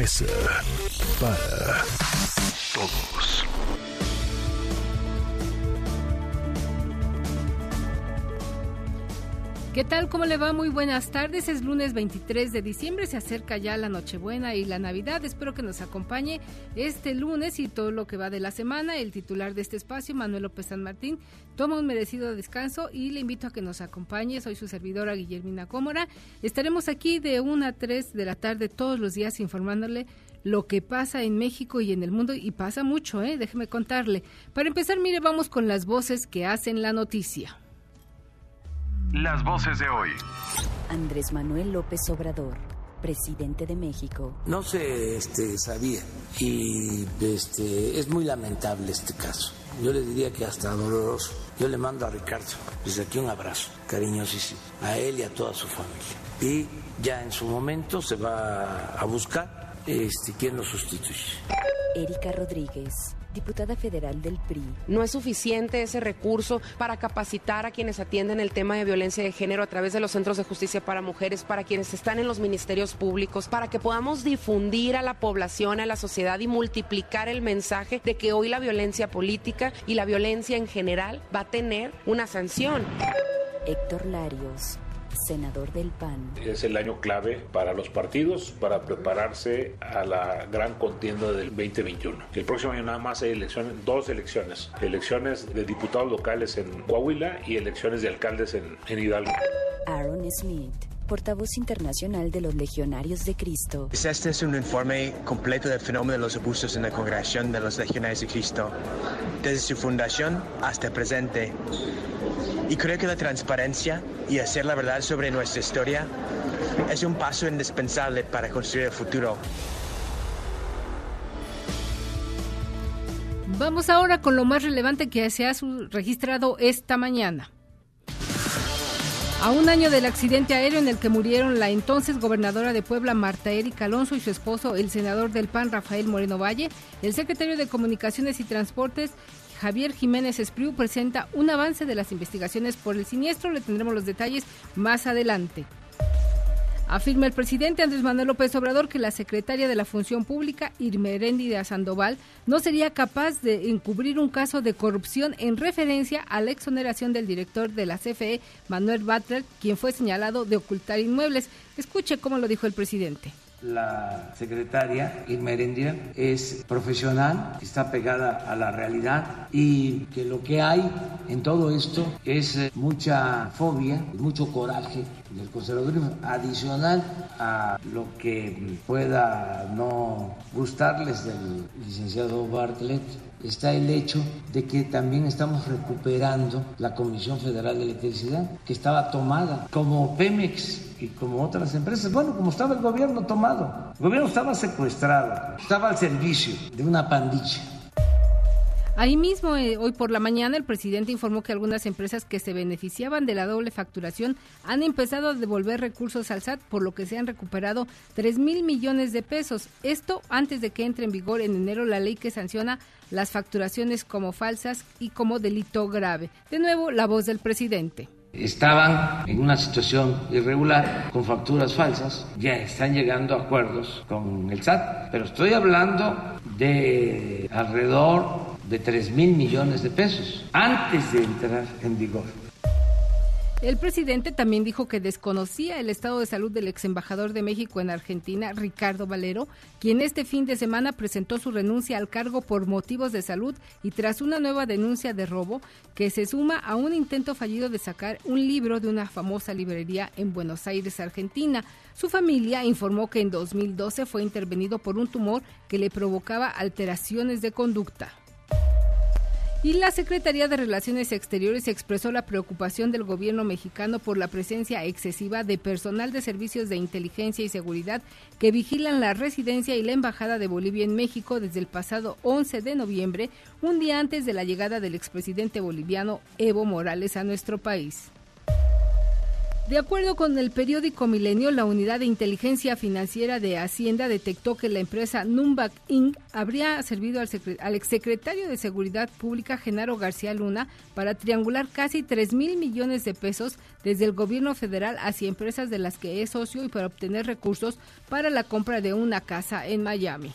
Mesa para Todos. ¿Qué tal? ¿Cómo le va? Muy buenas tardes. Es lunes 23 de diciembre. Se acerca ya la Nochebuena y la Navidad. Espero que nos acompañe este lunes y todo lo que va de la semana. El titular de este espacio, Manuel López San Martín, toma un merecido descanso y le invito a que nos acompañe. Soy su servidora Guillermina Cómora. Estaremos aquí de 1 a 3 de la tarde todos los días informándole lo que pasa en México y en el mundo y pasa mucho, ¿eh? Déjeme contarle. Para empezar, mire, vamos con las voces que hacen la noticia. Las voces de hoy. Andrés Manuel López Obrador, presidente de México. No se este, sabía y este, es muy lamentable este caso. Yo le diría que hasta doloroso. Yo le mando a Ricardo desde aquí un abrazo cariñosísimo a él y a toda su familia. Y ya en su momento se va a buscar este, quién lo sustituye. Erika Rodríguez, diputada federal del PRI. No es suficiente ese recurso para capacitar a quienes atienden el tema de violencia de género a través de los centros de justicia para mujeres, para quienes están en los ministerios públicos, para que podamos difundir a la población, a la sociedad y multiplicar el mensaje de que hoy la violencia política y la violencia en general va a tener una sanción. Héctor Larios, senador del PAN. Es el año clave para los partidos para prepararse a la gran contienda del 2021. El próximo año nada más hay elecciones, dos elecciones. Elecciones de diputados locales en Coahuila y elecciones de alcaldes en, en Hidalgo. Aaron Smith, portavoz internacional de los Legionarios de Cristo. Este es un informe completo del fenómeno de los abusos en la congregación de los Legionarios de Cristo, desde su fundación hasta el presente. Y creo que la transparencia y hacer la verdad sobre nuestra historia es un paso indispensable para construir el futuro. Vamos ahora con lo más relevante que se ha registrado esta mañana. A un año del accidente aéreo en el que murieron la entonces gobernadora de Puebla, Marta Erika Alonso, y su esposo, el senador del PAN, Rafael Moreno Valle, el secretario de Comunicaciones y Transportes, Javier Jiménez Espriu, presenta un avance de las investigaciones por el siniestro. Le tendremos los detalles más adelante. Afirma el presidente Andrés Manuel López Obrador que la secretaria de la Función Pública, Irmeréndida Sandoval, no sería capaz de encubrir un caso de corrupción en referencia a la exoneración del director de la CFE, Manuel Butler, quien fue señalado de ocultar inmuebles. Escuche cómo lo dijo el presidente. La secretaria Irma Heréndira es profesional, está pegada a la realidad y que lo que hay en todo esto es eh, mucha fobia, mucho coraje del conservadurismo, adicional a lo que pueda no gustarles del licenciado Bartlett está el hecho de que también estamos recuperando la Comisión Federal de Electricidad, que estaba tomada, como Pemex y como otras empresas. Bueno, como estaba el gobierno tomado, el gobierno estaba secuestrado, estaba al servicio de una pandilla. Ahí mismo, eh, hoy por la mañana, el presidente informó que algunas empresas que se beneficiaban de la doble facturación han empezado a devolver recursos al SAT, por lo que se han recuperado 3 mil millones de pesos. Esto antes de que entre en vigor en enero la ley que sanciona las facturaciones como falsas y como delito grave. De nuevo, la voz del presidente. Estaban en una situación irregular con facturas falsas, ya están llegando a acuerdos con el SAT, pero estoy hablando de alrededor de 3 mil millones de pesos antes de entrar en vigor. El presidente también dijo que desconocía el estado de salud del ex embajador de México en Argentina, Ricardo Valero, quien este fin de semana presentó su renuncia al cargo por motivos de salud y tras una nueva denuncia de robo que se suma a un intento fallido de sacar un libro de una famosa librería en Buenos Aires, Argentina. Su familia informó que en 2012 fue intervenido por un tumor que le provocaba alteraciones de conducta. Y la Secretaría de Relaciones Exteriores expresó la preocupación del gobierno mexicano por la presencia excesiva de personal de servicios de inteligencia y seguridad que vigilan la residencia y la embajada de Bolivia en México desde el pasado 11 de noviembre, un día antes de la llegada del expresidente boliviano Evo Morales a nuestro país. De acuerdo con el periódico Milenio, la unidad de inteligencia financiera de Hacienda detectó que la empresa Numbac Inc. habría servido al, al, exsecretario de Seguridad Pública, Genaro García Luna, para triangular casi 3 mil millones de pesos desde el gobierno federal hacia empresas de las que es socio y para obtener recursos para la compra de una casa en Miami.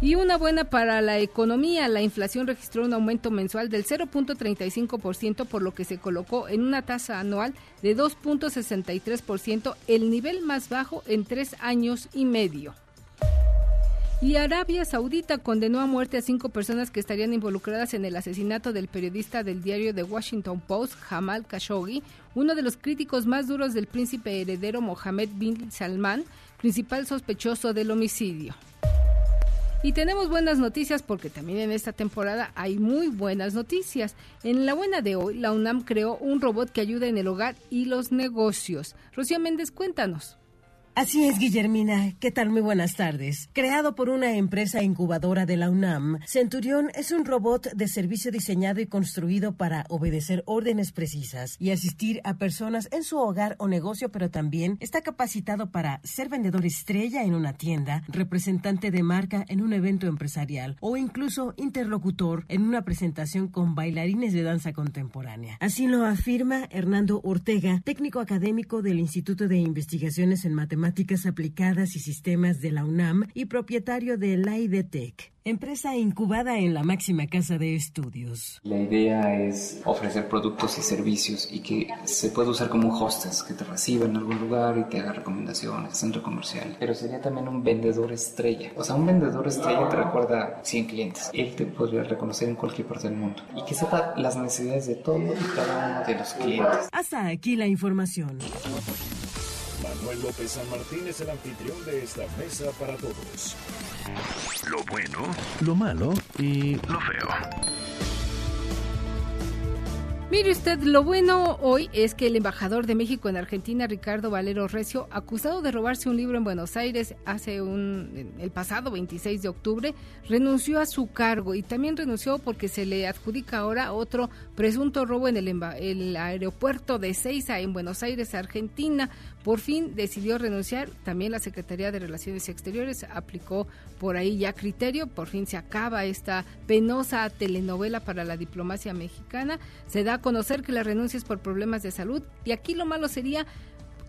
Y una buena para la economía, la inflación registró un aumento mensual del 0.35%, por lo que se colocó en una tasa anual de 2.63%, el nivel más bajo en tres años y medio. Y Arabia Saudita condenó a muerte a cinco personas que estarían involucradas en el asesinato del periodista del diario The Washington Post, Jamal Khashoggi, uno de los críticos más duros del príncipe heredero Mohammed bin Salman, principal sospechoso del homicidio. Y tenemos buenas noticias porque también en esta temporada hay muy buenas noticias. En la buena de hoy, la UNAM creó un robot que ayuda en el hogar y los negocios. Rocío Méndez, cuéntanos. Así es, Guillermina. ¿Qué tal? Muy buenas tardes. Creado por una empresa incubadora de la UNAM, Centurión es un robot de servicio diseñado y construido para obedecer órdenes precisas y asistir a personas en su hogar o negocio, pero también está capacitado para ser vendedor estrella en una tienda, representante de marca en un evento empresarial o incluso interlocutor en una presentación con bailarines de danza contemporánea. Así lo afirma Hernando Ortega, técnico académico del Instituto de Investigaciones en Matemáticas Matemáticas Aplicadas y Sistemas de la UNAM y propietario de la IDTEC, empresa incubada en la máxima casa de estudios. La idea es ofrecer productos y servicios y que se pueda usar como un hostess, que te reciba en algún lugar y te haga recomendaciones, centro comercial. Pero sería también un vendedor estrella. O sea, un vendedor estrella te recuerda 100 clientes. Él te podría reconocer en cualquier parte del mundo y que sepa las necesidades de todo y cada uno de los clientes. Hasta aquí la información. Manuel López San Martín es el anfitrión de esta mesa para todos. Lo bueno, lo malo y lo feo. Mire usted, lo bueno hoy es que el embajador de México en Argentina, Ricardo Valero Recio, acusado de robarse un libro en Buenos Aires hace un el pasado 26 de octubre, renunció a su cargo y también renunció porque se le adjudica ahora otro presunto robo en el, el aeropuerto de Ceiza en Buenos Aires, Argentina. Por fin decidió renunciar. También la Secretaría de Relaciones Exteriores aplicó por ahí ya criterio. Por fin se acaba esta penosa telenovela para la diplomacia mexicana. Se da a conocer que la renuncia es por problemas de salud. Y aquí lo malo sería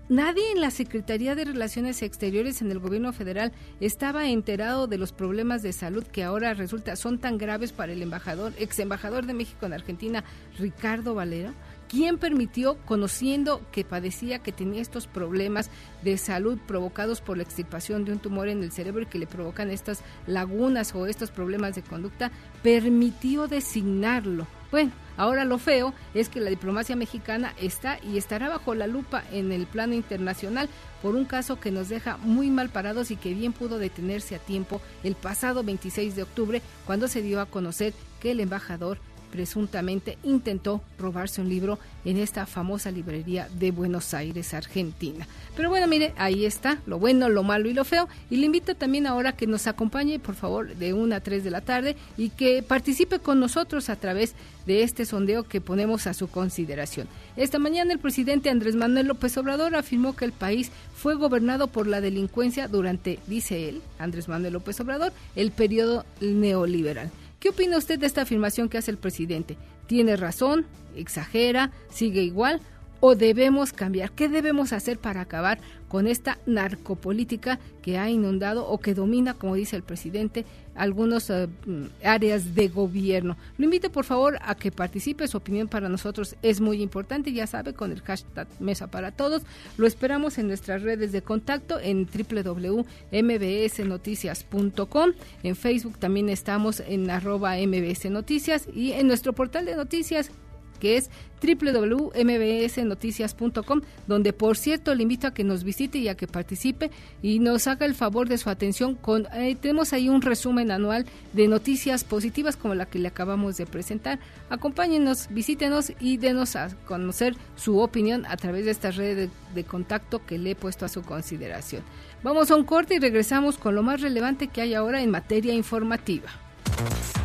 Nadie en la Secretaría de Relaciones Exteriores en el gobierno federal estaba enterado de los problemas de salud que ahora resulta son tan graves para el embajador, ex embajador de México en Argentina, Ricardo Valero. ¿Quién permitió, conociendo que padecía, que tenía estos problemas de salud provocados por la extirpación de un tumor en el cerebro y que le provocan estas lagunas o estos problemas de conducta, permitió designarlo? Bueno, ahora lo feo es que la diplomacia mexicana está y estará bajo la lupa en el plano internacional por un caso que nos deja muy mal parados y que bien pudo detenerse a tiempo el pasado 26 de octubre cuando se dio a conocer que el embajador presuntamente intentó robarse un libro en esta famosa librería de Buenos Aires, Argentina. Pero bueno, mire, ahí está, lo bueno, lo malo y lo feo. Y le invito también ahora que nos acompañe, por favor, de 1 a 3 de la tarde y que participe con nosotros a través de este sondeo que ponemos a su consideración. Esta mañana el presidente Andrés Manuel López Obrador afirmó que el país fue gobernado por la delincuencia durante, dice él, Andrés Manuel López Obrador, el periodo neoliberal. ¿Qué opina usted de esta afirmación que hace el presidente? ¿Tiene razón? ¿Exagera? ¿Sigue igual? ¿O debemos cambiar? ¿Qué debemos hacer para acabar con esta narcopolítica que ha inundado o que domina, como dice el presidente, algunas eh, mm, áreas de gobierno. Lo invito por favor a que participe, su opinión para nosotros es muy importante, ya sabe, con el hashtag Mesa para Todos. Lo esperamos en nuestras redes de contacto en www.mbsnoticias.com, en Facebook también estamos en arroba mbsnoticias y en nuestro portal de noticias que es www.mbsnoticias.com, donde por cierto le invito a que nos visite y a que participe y nos haga el favor de su atención. Con, eh, tenemos ahí un resumen anual de noticias positivas como la que le acabamos de presentar. Acompáñenos, visítenos y denos a conocer su opinión a través de estas redes de contacto que le he puesto a su consideración. Vamos a un corte y regresamos con lo más relevante que hay ahora en materia informativa.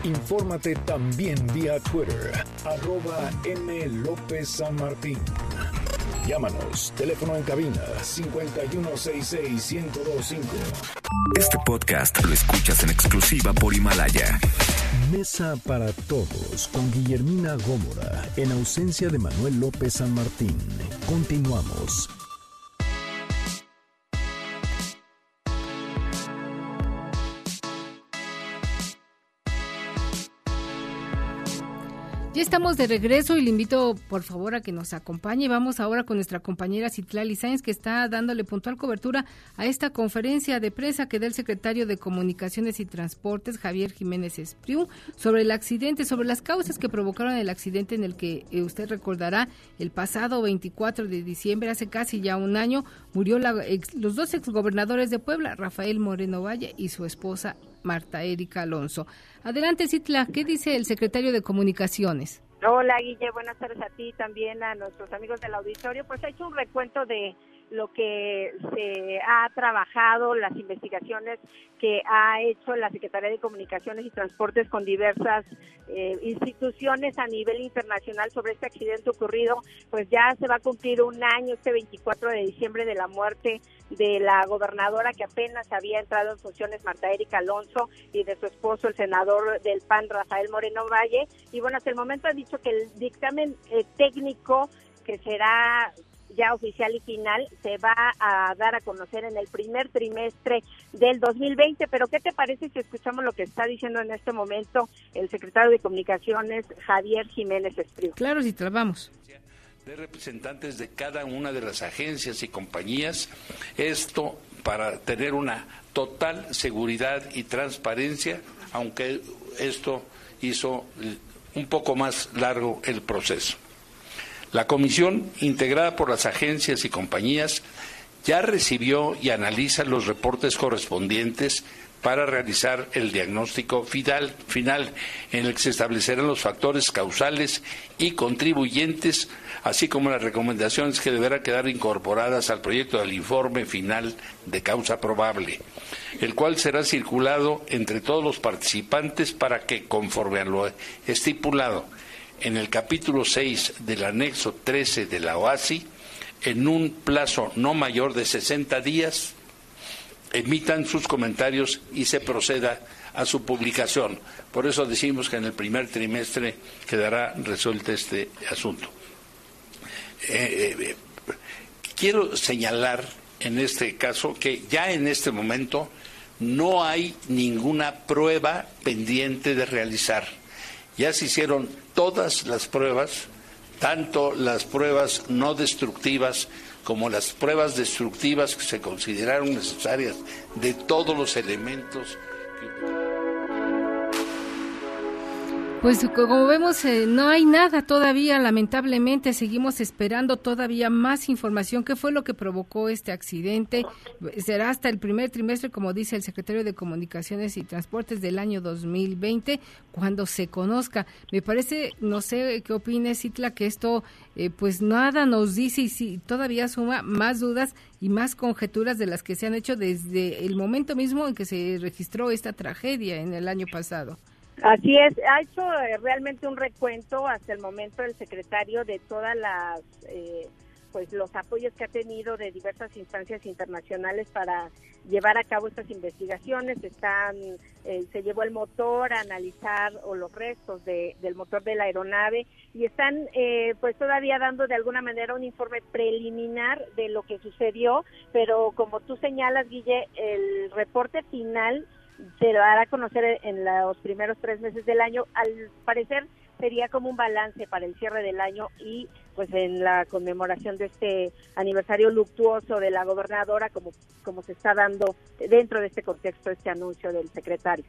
Infórmate también vía Twitter, arroba M. López San Martín. Llámanos, teléfono en cabina 5166-1025. Este podcast lo escuchas en exclusiva por Himalaya. Mesa para todos con Guillermina Gómora, en ausencia de Manuel López San Martín. Continuamos. Estamos de regreso y le invito por favor a que nos acompañe. Vamos ahora con nuestra compañera Citlali Sáenz que está dándole puntual cobertura a esta conferencia de prensa que da el secretario de Comunicaciones y Transportes Javier Jiménez Espriu sobre el accidente, sobre las causas que provocaron el accidente en el que eh, usted recordará el pasado 24 de diciembre, hace casi ya un año, murió los dos exgobernadores de Puebla, Rafael Moreno Valle y su esposa Marta Erika Alonso. Adelante, Citla, ¿qué dice el secretario de Comunicaciones? Hola, Guille, buenas tardes a ti también a nuestros amigos del auditorio. Pues ha hecho un recuento de lo que se ha trabajado, las investigaciones que ha hecho la Secretaría de Comunicaciones y Transportes con diversas eh, instituciones a nivel internacional sobre este accidente ocurrido, pues ya se va a cumplir un año, este 24 de diciembre, de la muerte de la gobernadora que apenas había entrado en funciones, Marta Erika Alonso, y de su esposo, el senador del PAN, Rafael Moreno Valle. Y bueno, hasta el momento ha dicho que el dictamen eh, técnico que será ya oficial y final se va a dar a conocer en el primer trimestre del 2020. Pero ¿qué te parece si escuchamos lo que está diciendo en este momento el secretario de Comunicaciones, Javier Jiménez Espriu? Claro, si trabamos de representantes de cada una de las agencias y compañías, esto para tener una total seguridad y transparencia, aunque esto hizo un poco más largo el proceso. La comisión, integrada por las agencias y compañías, ya recibió y analiza los reportes correspondientes para realizar el diagnóstico final, final en el que se establecerán los factores causales y contribuyentes, así como las recomendaciones que deberán quedar incorporadas al proyecto del informe final de causa probable, el cual será circulado entre todos los participantes para que, conforme a lo estipulado, en el capítulo 6 del anexo 13 de la OASI, en un plazo no mayor de 60 días, emitan sus comentarios y se proceda a su publicación. Por eso decimos que en el primer trimestre quedará resuelto este asunto. Eh, eh, quiero señalar en este caso que ya en este momento no hay ninguna prueba pendiente de realizar. Ya se hicieron todas las pruebas, tanto las pruebas no destructivas como las pruebas destructivas que se consideraron necesarias de todos los elementos. Pues como vemos, eh, no hay nada todavía, lamentablemente, seguimos esperando todavía más información. ¿Qué fue lo que provocó este accidente? Será hasta el primer trimestre, como dice el secretario de Comunicaciones y Transportes del año 2020, cuando se conozca. Me parece, no sé qué opines, Citla, que esto, eh, pues nada nos dice y si todavía suma más dudas y más conjeturas de las que se han hecho desde el momento mismo en que se registró esta tragedia en el año pasado. Así es, ha hecho eh, realmente un recuento hasta el momento el secretario de todas las, eh, pues los apoyos que ha tenido de diversas instancias internacionales para llevar a cabo estas investigaciones. Están, eh, se llevó el motor a analizar o los restos de, del motor de la aeronave y están, pues todavía dando de alguna manera un informe preliminar de lo que sucedió, pero como tú señalas, Guille, el reporte final se lo dará a conocer en los primeros tres meses del año. Al parecer, sería como un balance para el cierre del año y pues en la conmemoración de este aniversario luctuoso de la gobernadora como como se está dando dentro de este contexto este anuncio del secretario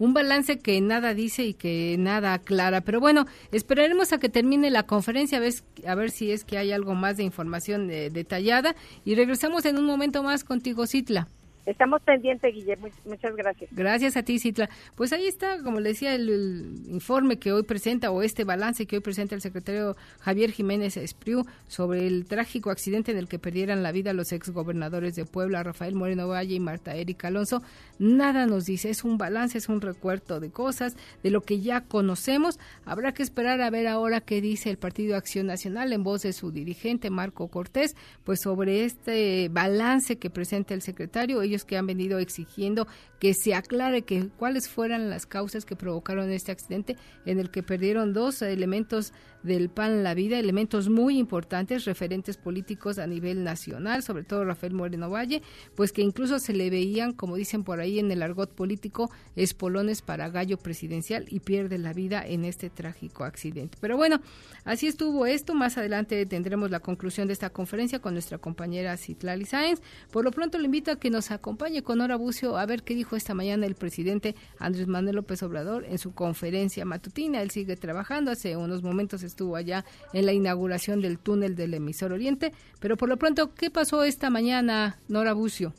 un balance que nada dice y que nada aclara. Pero bueno, esperaremos a que termine la conferencia a ver, a ver si es que hay algo más de información eh, detallada y regresamos en un momento más contigo, Citla. Estamos pendientes, Guillermo. Muchas gracias. Gracias a ti, Citla. Pues ahí está, como le decía, el, informe que hoy presenta o este balance que hoy presenta el secretario Javier Jiménez Espriu sobre el trágico accidente en el que perdieran la vida los exgobernadores de Puebla, Rafael Moreno Valle y Marta Erika Alonso. Nada nos dice, es un balance, es un recuerdo de cosas, de lo que ya conocemos. Habrá que esperar a ver ahora qué dice el Partido Acción Nacional en voz de su dirigente Marco Cortés, pues sobre este balance que presenta el secretario ellos que han venido exigiendo que se aclare que cuáles fueran las causas que provocaron este accidente en el que perdieron dos elementos del PAN La Vida, elementos muy importantes, referentes políticos a nivel nacional, sobre todo Rafael Moreno Valle, pues que incluso se le veían, como dicen por ahí en el argot político, espolones para gallo presidencial y pierde la vida en este trágico accidente. Pero bueno, así estuvo esto. Más adelante tendremos la conclusión de esta conferencia con nuestra compañera Citlali Sáenz. Por lo pronto le invito a que nos acompañe con Hora Bucio a ver qué dijo esta mañana el presidente Andrés Manuel López Obrador en su conferencia matutina. Él sigue trabajando. Hace unos momentos estuvo allá en la inauguración del túnel del emisor Oriente. Pero por lo pronto, ¿qué pasó esta mañana, Nora Bucio?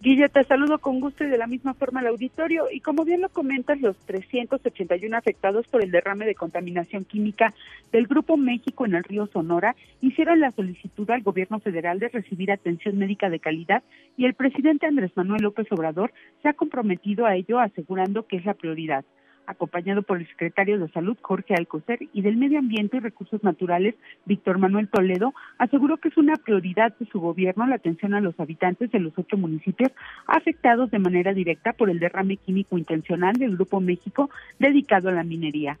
Guille, te saludo con gusto y de la misma forma al auditorio. Y como bien lo comentas, los 381 afectados por el derrame de contaminación química del Grupo México en el río Sonora hicieron la solicitud al gobierno federal de recibir atención médica de calidad y el presidente Andrés Manuel López Obrador se ha comprometido a ello asegurando que es la prioridad acompañado por el secretario de Salud, Jorge Alcocer, y del Medio Ambiente y Recursos Naturales, Víctor Manuel Toledo, aseguró que es una prioridad de su gobierno la atención a los habitantes de los ocho municipios afectados de manera directa por el derrame químico intencional del Grupo México dedicado a la minería.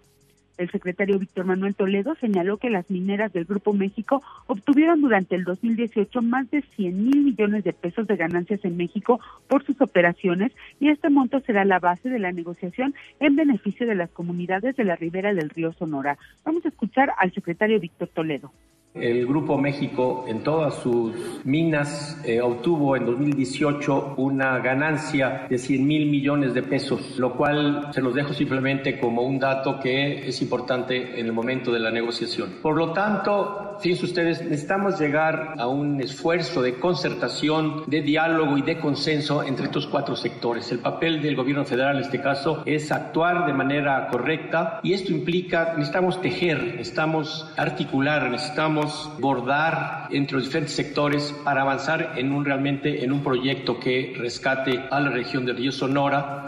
El secretario Víctor Manuel Toledo señaló que las mineras del Grupo México obtuvieron durante el 2018 más de 100 mil millones de pesos de ganancias en México por sus operaciones y este monto será la base de la negociación en beneficio de las comunidades de la ribera del río Sonora. Vamos a escuchar al secretario Víctor Toledo. El Grupo México en todas sus minas eh, obtuvo en 2018 una ganancia de 100 mil millones de pesos, lo cual se los dejo simplemente como un dato que es importante en el momento de la negociación. Por lo tanto, fíjense ustedes, necesitamos llegar a un esfuerzo de concertación, de diálogo y de consenso entre estos cuatro sectores. El papel del gobierno federal en este caso es actuar de manera correcta y esto implica, necesitamos tejer, necesitamos articular, necesitamos bordar entre los diferentes sectores para avanzar en un realmente en un proyecto que rescate a la región del río Sonora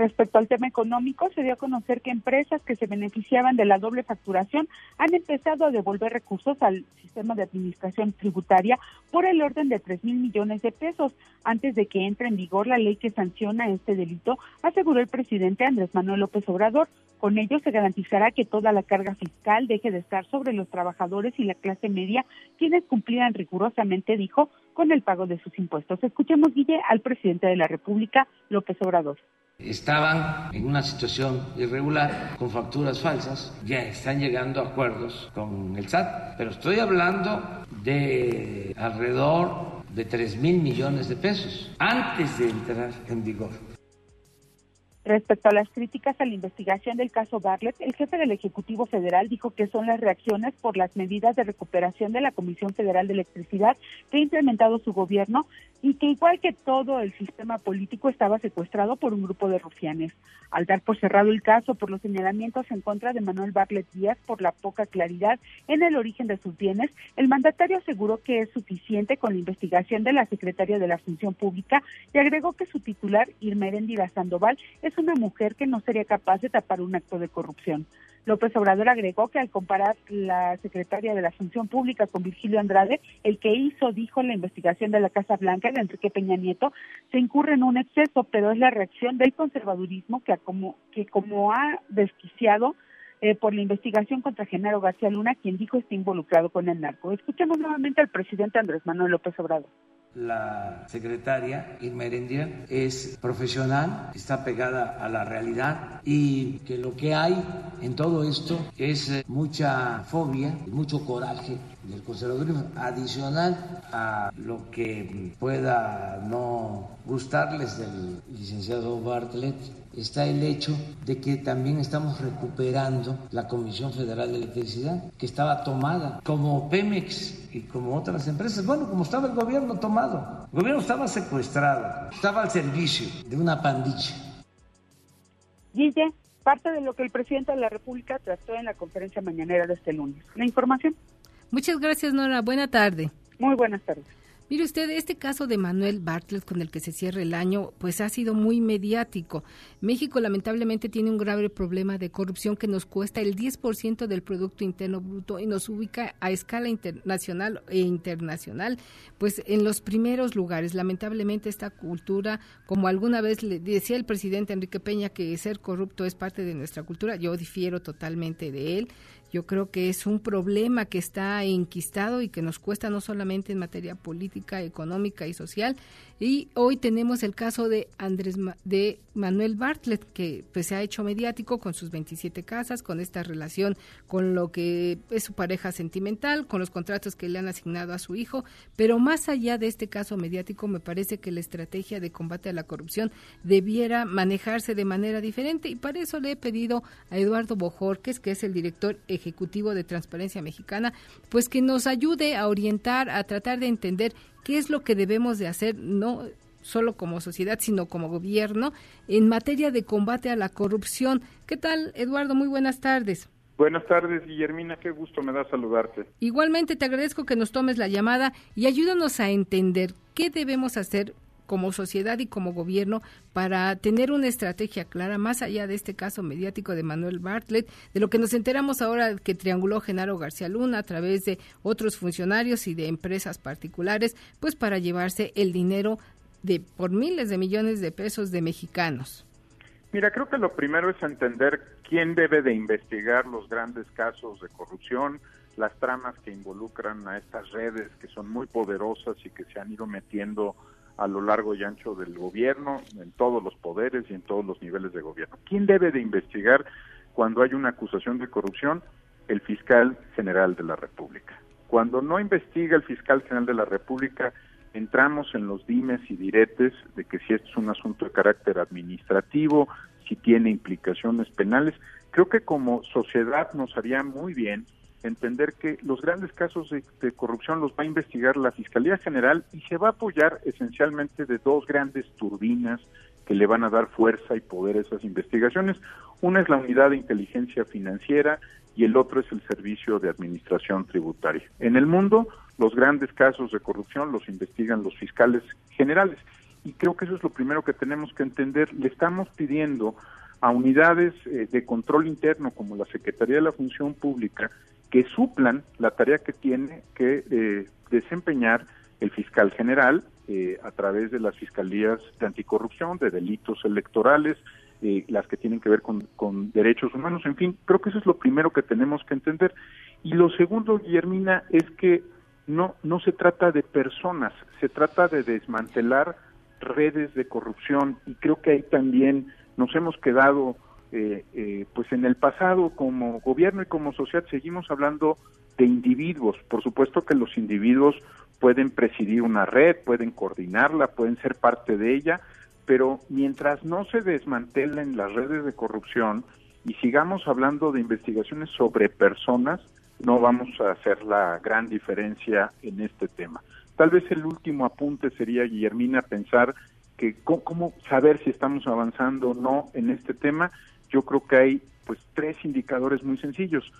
Respecto al tema económico, se dio a conocer que empresas que se beneficiaban de la doble facturación han empezado a devolver recursos al sistema de administración tributaria por el orden de 3 mil millones de pesos. Antes de que entre en vigor la ley que sanciona este delito, aseguró el presidente Andrés Manuel López Obrador. Con ello se garantizará que toda la carga fiscal deje de estar sobre los trabajadores y la clase media, quienes cumplirán rigurosamente, dijo, con el pago de sus impuestos. Escuchemos, Guille, al presidente de la República, López Obrador estaban en una situación irregular con facturas falsas, ya están llegando a acuerdos con el SAT, pero estoy hablando de alrededor de 3 mil millones de pesos antes de entrar en vigor. Respecto a las críticas a la investigación del caso Bartlett, el jefe del Ejecutivo Federal dijo que son las reacciones por las medidas de recuperación de la Comisión Federal de Electricidad que ha implementado su gobierno y que igual que todo el sistema político estaba secuestrado por un grupo de rufianes. Al dar por cerrado el caso por los señalamientos en contra de Manuel Bartlett Díaz por la poca claridad en el origen de sus bienes, el mandatario aseguró que es suficiente con la investigación de la secretaria de la Función Pública y agregó que su titular, Irma Erendira Sandoval, es una mujer que no sería capaz de tapar un acto de corrupción. López Obrador agregó que al comparar la secretaria de la Función Pública con Virgilio Andrade, el que hizo, dijo, la investigación de la Casa Blanca de Enrique Peña Nieto, se incurre en un exceso, pero es la reacción del conservadurismo que, como, que como ha desquiciado eh, por la investigación contra Genaro García Luna, quien dijo está involucrado con el narco. Escuchemos nuevamente al presidente Andrés Manuel López Obrador La secretaria Irma es profesional, está pegada a la realidad y que lo que hay en todo esto es eh, mucha fobia, mucho coraje del conservadurismo, adicional a lo que pueda no gustarles del licenciado Bartlett, está el hecho de que también estamos recuperando la Comisión Federal de Electricidad, que estaba tomada, como Pemex y como otras empresas. Bueno, como estaba el gobierno tomado, el gobierno estaba secuestrado, estaba al servicio de una pandilla. Guille, parte de lo que el presidente de la República trató en la conferencia mañanera de este lunes. La información. Muchas gracias, Nora. Buena tarde. Muy buenas tardes. Mire usted, este caso de Manuel Bartlett con el que se cierra el año, pues ha sido muy mediático. México lamentablemente tiene un grave problema de corrupción que nos cuesta el 10% del Producto Interno Bruto y nos ubica a escala internacional e internacional, pues en los primeros lugares. Lamentablemente esta cultura, como alguna vez le decía el presidente Enrique Peña que ser corrupto es parte de nuestra cultura, yo difiero totalmente de él. Yo creo que es un problema que está enquistado y que nos cuesta no solamente en materia política, económica y social. Y hoy tenemos el caso de Andrés de Manuel Bartlett, que pues se ha hecho mediático con sus 27 casas, con esta relación con lo que es su pareja sentimental, con los contratos que le han asignado a su hijo, pero más allá de este caso mediático, me parece que la estrategia de combate a la corrupción debiera manejarse de manera diferente y para eso le he pedido a Eduardo Bojorques, que es el director ejecutivo de Transparencia Mexicana, pues que nos ayude a orientar, a tratar de entender qué es lo que debemos de hacer, no solo como sociedad, sino como gobierno, en materia de combate a la corrupción. ¿Qué tal, Eduardo? Muy buenas tardes. Buenas tardes, Guillermina, qué gusto me da saludarte. Igualmente te agradezco que nos tomes la llamada y ayúdanos a entender qué debemos hacer como sociedad y como gobierno para tener una estrategia clara, más allá de este caso mediático de Manuel Bartlett, de lo que nos enteramos ahora que trianguló Genaro García Luna a través de otros funcionarios y de empresas particulares, pues para llevarse el dinero de por miles de millones de pesos de mexicanos. Mira, creo que lo primero es entender quién debe de investigar los grandes casos de corrupción, las tramas que involucran a estas redes que son muy poderosas y que se han ido metiendo a lo largo y ancho del gobierno, en todos los poderes y en todos los niveles de gobierno. ¿Quién debe de investigar cuando hay una acusación de corrupción? El fiscal general de la República. Cuando no investiga el fiscal general de la República, entramos en los dimes y diretes de que si esto es un asunto de carácter administrativo, si tiene implicaciones penales. Creo que como sociedad nos haría muy bien entender que los grandes casos de, corrupción los va a investigar la Fiscalía General y se va a apoyar esencialmente de dos grandes turbinas que le van a dar fuerza y poder a esas investigaciones. Una es la unidad de inteligencia financiera y el otro es el servicio de administración tributaria. En el mundo, los grandes casos de corrupción los investigan los fiscales generales y creo que eso es lo primero que tenemos que entender. Le estamos pidiendo a unidades eh, de control interno como la Secretaría de la Función Pública que suplan la tarea que tiene que eh, desempeñar el fiscal general eh, a través de las fiscalías de anticorrupción, de delitos electorales, eh, las que tienen que ver con, con, derechos humanos, en fin, creo que eso es lo primero que tenemos que entender. Y lo segundo, Guillermina, es que no, no se trata de personas, se trata de desmantelar redes de corrupción y creo que ahí también nos hemos quedado eh, eh, pues en el pasado como gobierno y como sociedad seguimos hablando de individuos. Por supuesto que los individuos pueden presidir una red, pueden coordinarla, pueden ser parte de ella, pero mientras no se desmantelen las redes de corrupción y sigamos hablando de investigaciones sobre personas, no vamos a hacer la gran diferencia en este tema. Tal vez el último apunte sería, Guillermina, pensar que cómo saber si estamos avanzando o no en este tema yo creo que hay pues tres indicadores muy sencillos.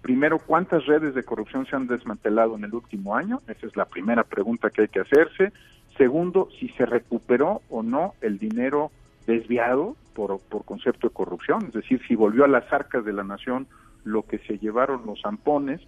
Primero, ¿cuántas redes de corrupción se han desmantelado en el último año? Esa es la primera pregunta que hay que hacerse. Segundo, si se recuperó o no el dinero desviado por, por concepto de corrupción, es decir, si volvió a las arcas de la nación lo que se llevaron los zampones.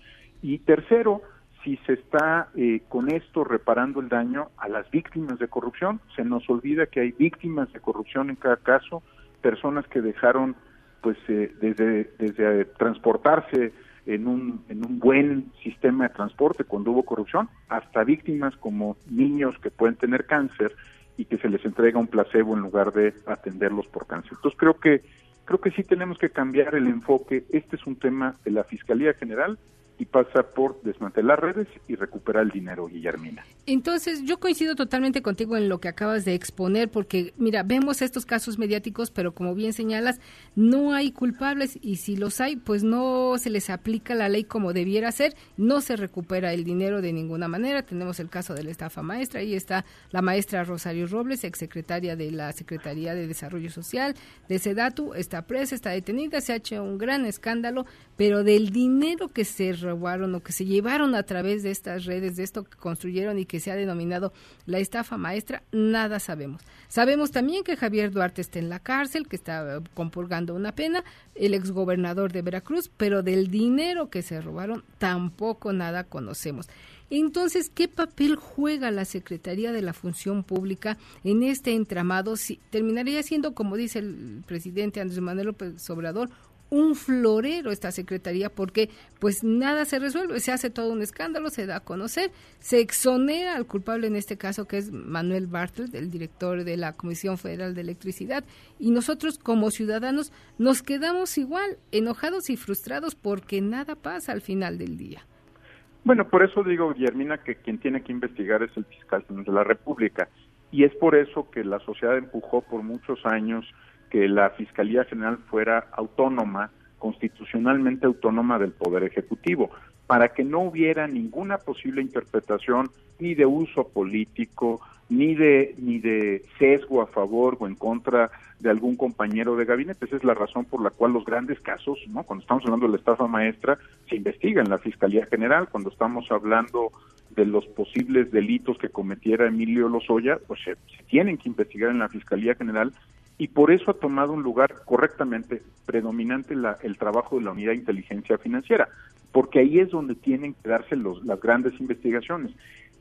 Y tercero, si se está eh, con esto reparando el daño a las víctimas de corrupción. Se nos olvida que hay víctimas de corrupción en cada caso, personas que dejaron pues eh, desde, desde transportarse en un, en un buen sistema de transporte cuando hubo corrupción, hasta víctimas como niños que pueden tener cáncer y que se les entrega un placebo en lugar de atenderlos por cáncer. Entonces creo que creo que sí tenemos que cambiar el enfoque. Este es un tema de la Fiscalía General y pasa por desmantelar redes y recuperar el dinero, Guillermina. Entonces, yo coincido totalmente contigo en lo que acabas de exponer, porque mira, vemos estos casos mediáticos, pero como bien señalas, no hay culpables y si los hay, pues no se les aplica la ley como debiera ser, no se recupera el dinero de ninguna manera. Tenemos el caso de la estafa maestra, ahí está la maestra Rosario Robles, exsecretaria de la Secretaría de Desarrollo Social de Sedatu, está presa, está detenida, se ha hecho un gran escándalo, pero del dinero que se robaron o que se llevaron a través de estas redes, de esto que construyeron y que se ha denominado la estafa maestra, nada sabemos. Sabemos también que Javier Duarte está en la cárcel, que está compurgando una pena, el exgobernador de Veracruz, pero del dinero que se robaron tampoco nada conocemos. Entonces, ¿qué papel juega la Secretaría de la Función Pública en este entramado? Si, terminaría siendo, como dice el presidente Andrés Manuel López Obrador, un florero esta secretaría porque pues nada se resuelve, se hace todo un escándalo, se da a conocer, se exonera al culpable en este caso que es Manuel Bartlett, el director de la Comisión Federal de Electricidad y nosotros como ciudadanos nos quedamos igual enojados y frustrados porque nada pasa al final del día. Bueno, por eso digo, Guillermina, que quien tiene que investigar es el fiscal de la República. Y es por eso que la sociedad empujó por muchos años que la Fiscalía General fuera autónoma, constitucionalmente autónoma del Poder Ejecutivo, para que no hubiera ninguna posible interpretación ni de uso político, ni de ni de sesgo a favor o en contra de algún compañero de gabinete. Esa es la razón por la cual los grandes casos, ¿no? Cuando estamos hablando de la estafa maestra, se investiga en la Fiscalía General. Cuando estamos hablando de los posibles delitos que cometiera Emilio Lozoya, pues se tienen que investigar en la Fiscalía General y por eso ha tomado un lugar correctamente predominante la, el trabajo de la Unidad de Inteligencia Financiera, porque ahí es donde tienen que darse los, las grandes investigaciones.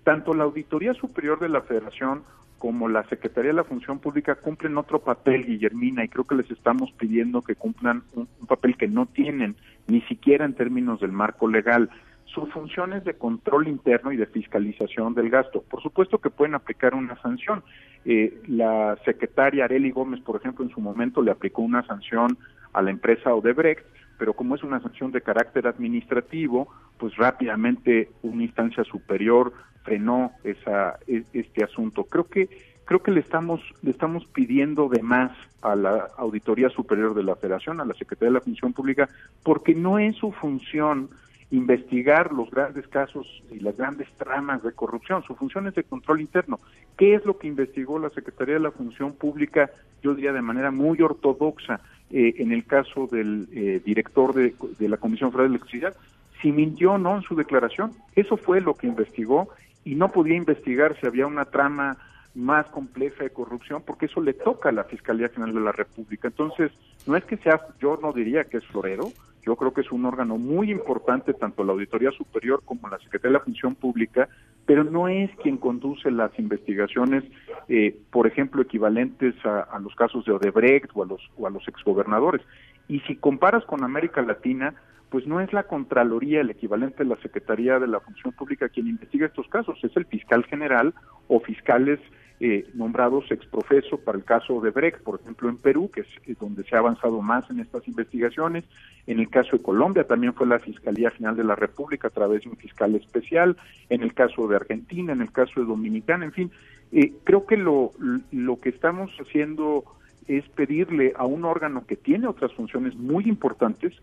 Tanto la Auditoría Superior de la Federación como la Secretaría de la Función Pública cumplen otro papel, Guillermina, y creo que les estamos pidiendo que cumplan un papel que no tienen, ni siquiera en términos del marco legal sus funciones de control interno y de fiscalización del gasto. Por supuesto que pueden aplicar una sanción. Eh, la secretaria Areli Gómez, por ejemplo, en su momento le aplicó una sanción a la empresa Odebrecht, pero como es una sanción de carácter administrativo, pues rápidamente una instancia superior frenó esa, e, este asunto. Creo que creo que le estamos le estamos pidiendo de más a la Auditoría Superior de la Federación, a la Secretaría de la Función Pública, porque no es su función investigar los grandes casos y las grandes tramas de corrupción. Su función es de control interno. ¿Qué es lo que investigó la Secretaría de la Función Pública, yo diría de manera muy ortodoxa, eh, en el caso del eh, director de, la Comisión Federal de Electricidad? Si mintió o no en su declaración. Eso fue lo que investigó y no podía investigar si había una trama más compleja de corrupción, porque eso le toca a la Fiscalía General de la República. Entonces, no es que sea, yo no diría que es florero, yo creo que es un órgano muy importante, tanto la Auditoría Superior como la Secretaría de la Función Pública, pero no es quien conduce las investigaciones, eh, por ejemplo, equivalentes a, los casos de Odebrecht o a los, o a los exgobernadores. Y si comparas con América Latina, pues no es la Contraloría el equivalente de la Secretaría de la Función Pública quien investiga estos casos, es el fiscal general o fiscales eh, nombrados exprofeso para el caso de Brecht, por ejemplo, en Perú, que es, donde se ha avanzado más en estas investigaciones. En el caso de Colombia también fue la Fiscalía General de la República a través de un fiscal especial. En el caso de Argentina, en el caso de Dominicana, en fin. Eh, creo que lo, lo que estamos haciendo es pedirle a un órgano que tiene otras funciones muy importantes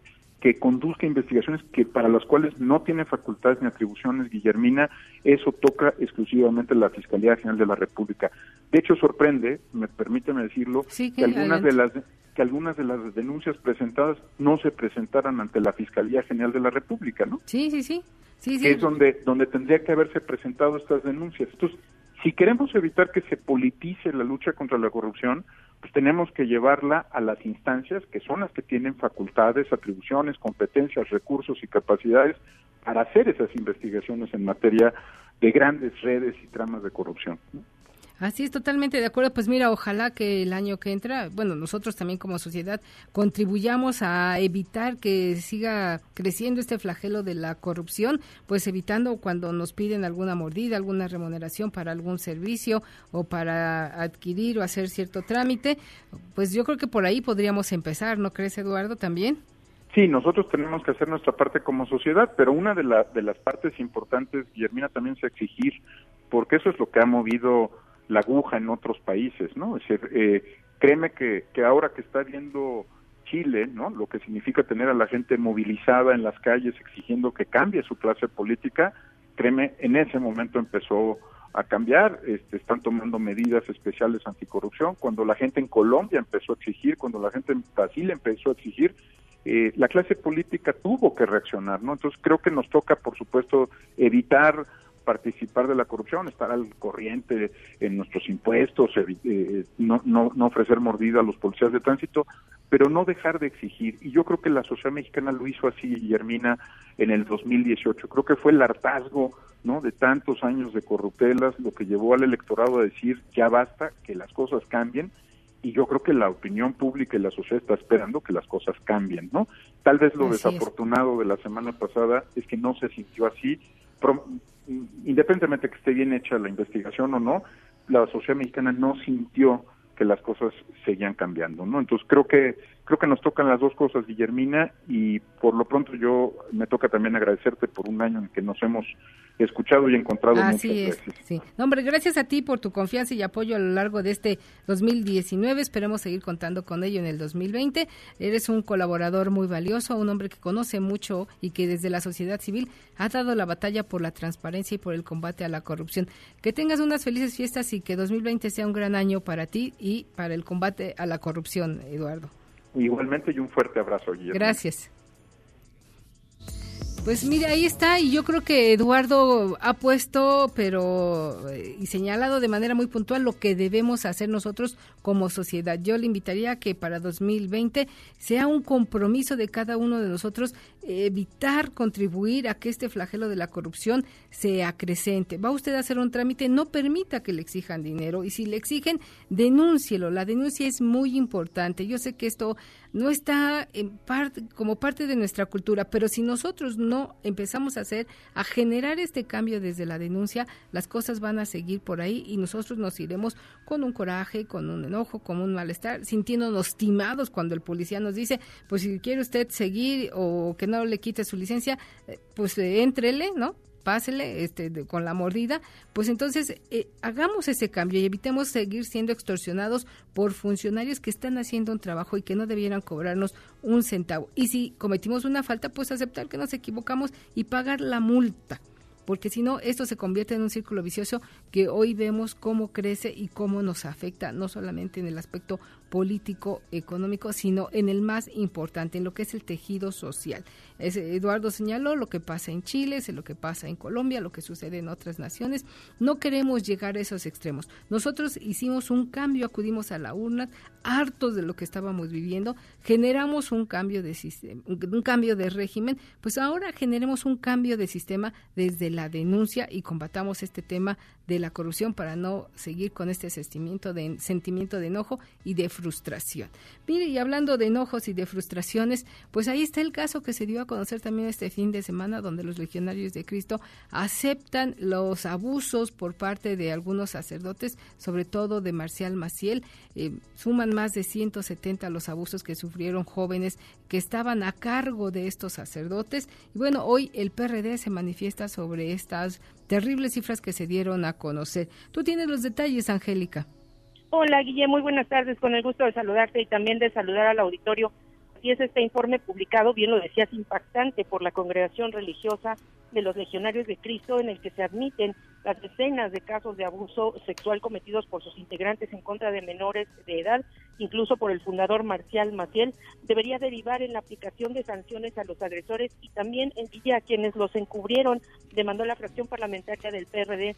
que conduzca investigaciones que para las cuales no tiene facultades ni atribuciones Guillermina, eso toca exclusivamente la Fiscalía General de la República. De hecho sorprende, me permíteme decirlo, que, algunas de las que algunas de las denuncias presentadas no se presentaran ante la Fiscalía General de la República, ¿no? Sí, sí, sí. sí, sí. Es donde donde tendría que haberse presentado estas denuncias. Entonces, si queremos evitar que se politice la lucha contra la corrupción, pues tenemos que llevarla a las instancias que son las que tienen facultades, atribuciones, competencias, recursos y capacidades para hacer esas investigaciones en materia de grandes redes y tramas de corrupción. Así es, totalmente de acuerdo. Pues mira, ojalá que el año que entra, bueno, nosotros también como sociedad contribuyamos a evitar que siga creciendo este flagelo de la corrupción, pues evitando cuando nos piden alguna mordida, alguna remuneración para algún servicio o para adquirir o hacer cierto trámite, pues yo creo que por ahí podríamos empezar, ¿no crees, Eduardo, también? Sí, nosotros tenemos que hacer nuestra parte como sociedad, pero una de, de las partes importantes, Guillermina, también es exigir, porque eso es lo que ha movido la aguja en otros países, ¿no? Es decir, eh, créeme que, que ahora que está viendo Chile, ¿no? Lo que significa tener a la gente movilizada en las calles exigiendo que cambie su clase política, créeme, en ese momento empezó a cambiar, este, están tomando medidas especiales anticorrupción. Cuando la gente en Colombia empezó a exigir, cuando la gente en Brasil empezó a exigir, eh, la clase política tuvo que reaccionar, ¿no? Entonces creo que nos toca, por supuesto, evitar participar de la corrupción, estar al corriente en nuestros impuestos, eh, no, no, no ofrecer mordida a los policías de tránsito, pero no dejar de exigir. Y yo creo que la sociedad mexicana lo hizo así, Guillermina, en el 2018. Creo que fue el hartazgo ¿no? de tantos años de corruptelas lo que llevó al electorado a decir ya basta, que las cosas cambien. Y yo creo que la opinión pública y la sociedad está esperando que las cosas cambien, ¿no? Tal vez lo desafortunado de la semana pasada es que no se sintió así independientemente que esté bien hecha la investigación o no, la sociedad mexicana no sintió que las cosas seguían cambiando, ¿no? Entonces creo que creo que nos tocan las dos cosas, Guillermina, y por lo pronto yo me toca también agradecerte por un año en que nos hemos escuchado y encontrado Así muchas es, Sí. hombre, gracias a ti por tu confianza y apoyo a lo largo de este 2019. Esperemos seguir contando con ello en el 2020. Eres un colaborador muy valioso, un hombre que conoce mucho y que desde la sociedad civil ha dado la batalla por la transparencia y por el combate a la corrupción. Que tengas unas felices fiestas y que 2020 sea un gran año para ti y para el combate a la corrupción, Eduardo. Igualmente y un fuerte abrazo. Gracias. Pues mire, ahí está, y yo creo que Eduardo ha puesto, pero eh, y señalado de manera muy puntual lo que debemos hacer nosotros como sociedad. Yo le invitaría a que para 2020 sea un compromiso de cada uno de nosotros evitar contribuir a que este flagelo de la corrupción se acrecente. Va usted a hacer un trámite, no permita que le exijan dinero, y si le exigen, denúncielo. La denuncia es muy importante. Yo sé que esto no está en parte, como parte de nuestra cultura, pero si nosotros no empezamos a hacer, a generar este cambio desde la denuncia, las cosas van a seguir por ahí y nosotros nos iremos con un coraje, con un enojo, con un malestar, sintiéndonos timados cuando el policía nos dice, pues si quiere usted seguir o que no le quite su licencia, eh, pues eh, entrele, ¿no? Pásele este, con la mordida, pues entonces eh, hagamos ese cambio y evitemos seguir siendo extorsionados por funcionarios que están haciendo un trabajo y que no debieran cobrarnos un centavo. Y si cometimos una falta, pues aceptar que nos equivocamos y pagar la multa porque si no, esto se convierte en un círculo vicioso que hoy vemos cómo crece y cómo nos afecta, no solamente en el aspecto político, económico, sino en el más importante, en lo que es el tejido social. Eduardo señaló lo que pasa en Chile, es lo que pasa en Colombia, lo que sucede en otras naciones. No queremos llegar a esos extremos. Nosotros hicimos un cambio, acudimos a la urna, hartos de lo que estábamos viviendo, generamos un cambio de sistema, un cambio de régimen, pues ahora generemos un cambio de sistema desde la denuncia y combatamos este tema de la corrupción para no seguir con este sentimiento de sentimiento de enojo y de frustración. Mire, y hablando de enojos y de frustraciones, pues ahí está el caso que se dio a conocer también este fin de semana, donde los legionarios de Cristo aceptan los abusos por parte de algunos sacerdotes, sobre todo de Marcial Maciel. Eh, suman más de 170 los abusos que sufrieron jóvenes que estaban a cargo de estos sacerdotes. Y bueno, hoy el PRD se manifiesta sobre estas terribles cifras que se dieron a conocer. Tú tienes los detalles, Angélica. Hola, Guillermo, muy buenas tardes. Con el gusto de saludarte y también de saludar al auditorio y es este informe publicado, bien lo decías, impactante por la congregación religiosa de los legionarios de Cristo, en el que se admiten las decenas de casos de abuso sexual cometidos por sus integrantes en contra de menores de edad, incluso por el fundador Marcial Maciel, debería derivar en la aplicación de sanciones a los agresores y también en a quienes los encubrieron, demandó la fracción parlamentaria del PRD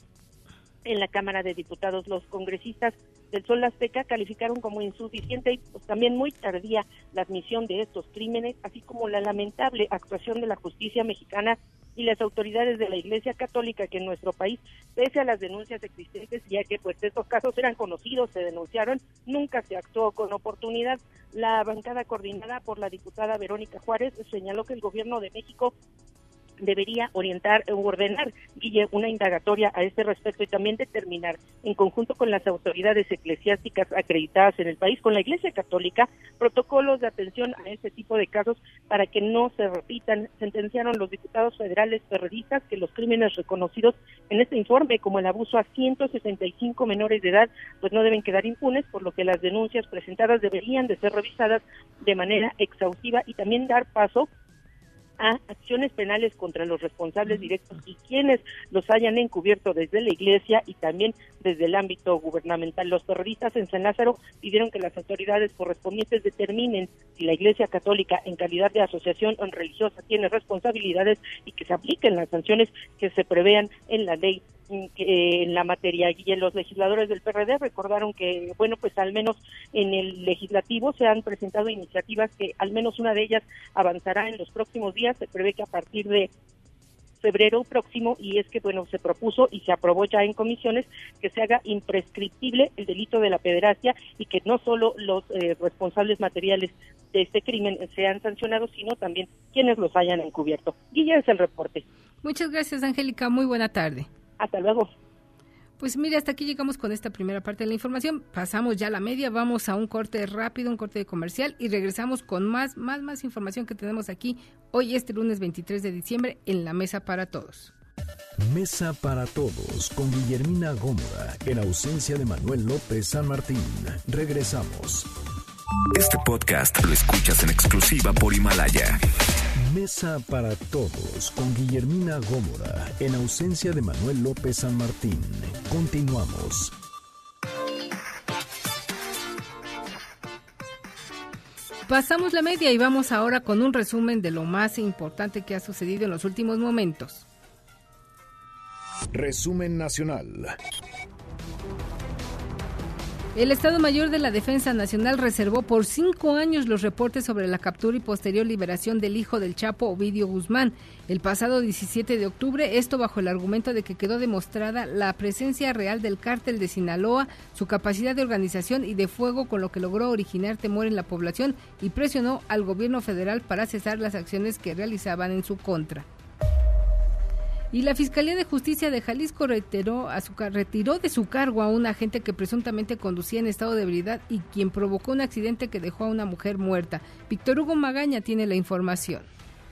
en la Cámara de Diputados. Los congresistas del Sol Azteca calificaron como insuficiente y pues, también muy tardía la admisión de estos crímenes, así como la lamentable actuación de la justicia mexicana y las autoridades de la Iglesia Católica que en nuestro país, pese a las denuncias existentes, ya que pues estos casos eran conocidos, se denunciaron, nunca se actuó con oportunidad. La bancada coordinada por la diputada Verónica Juárez señaló que el gobierno de México debería orientar o ordenar, Guille, una indagatoria a este respecto y también determinar, en conjunto con las autoridades eclesiásticas acreditadas en el país, con la Iglesia Católica, protocolos de atención a este tipo de casos para que no se repitan. Sentenciaron los diputados federales periodistas que los crímenes reconocidos en este informe, como el abuso a 165 menores de edad, pues no deben quedar impunes, por lo que las denuncias presentadas deberían de ser revisadas de manera exhaustiva y también dar paso a acciones penales contra los responsables directos y quienes los hayan encubierto desde la Iglesia y también desde el ámbito gubernamental. Los terroristas en San Lázaro pidieron que las autoridades correspondientes determinen si la Iglesia Católica en calidad de asociación religiosa tiene responsabilidades y que se apliquen las sanciones que se prevean en la ley en la materia y los legisladores del PRD recordaron que bueno pues al menos en el legislativo se han presentado iniciativas que al menos una de ellas avanzará en los próximos días se prevé que a partir de febrero próximo y es que bueno se propuso y se aprobó ya en comisiones que se haga imprescriptible el delito de la pederastia y que no solo los eh, responsables materiales de este crimen sean sancionados sino también quienes los hayan encubierto. Guilla es el reporte. Muchas gracias Angélica, muy buena tarde. Hasta luego. Pues mire, hasta aquí llegamos con esta primera parte de la información. Pasamos ya a la media, vamos a un corte rápido, un corte comercial y regresamos con más, más, más información que tenemos aquí hoy, este lunes 23 de diciembre, en la Mesa para Todos. Mesa para Todos con Guillermina Gómora, en ausencia de Manuel López San Martín. Regresamos. Este podcast lo escuchas en exclusiva por Himalaya. Mesa para Todos con Guillermina Gómora, en ausencia de Manuel López San Martín. Continuamos. Pasamos la media y vamos ahora con un resumen de lo más importante que ha sucedido en los últimos momentos. Resumen nacional. El Estado Mayor de la Defensa Nacional reservó por cinco años los reportes sobre la captura y posterior liberación del hijo del Chapo, Ovidio Guzmán, el pasado 17 de octubre, esto bajo el argumento de que quedó demostrada la presencia real del cártel de Sinaloa, su capacidad de organización y de fuego, con lo que logró originar temor en la población y presionó al gobierno federal para cesar las acciones que realizaban en su contra. Y la Fiscalía de Justicia de Jalisco su, retiró de su cargo a un agente que presuntamente conducía en estado de ebriedad y quien provocó un accidente que dejó a una mujer muerta. Víctor Hugo Magaña tiene la información.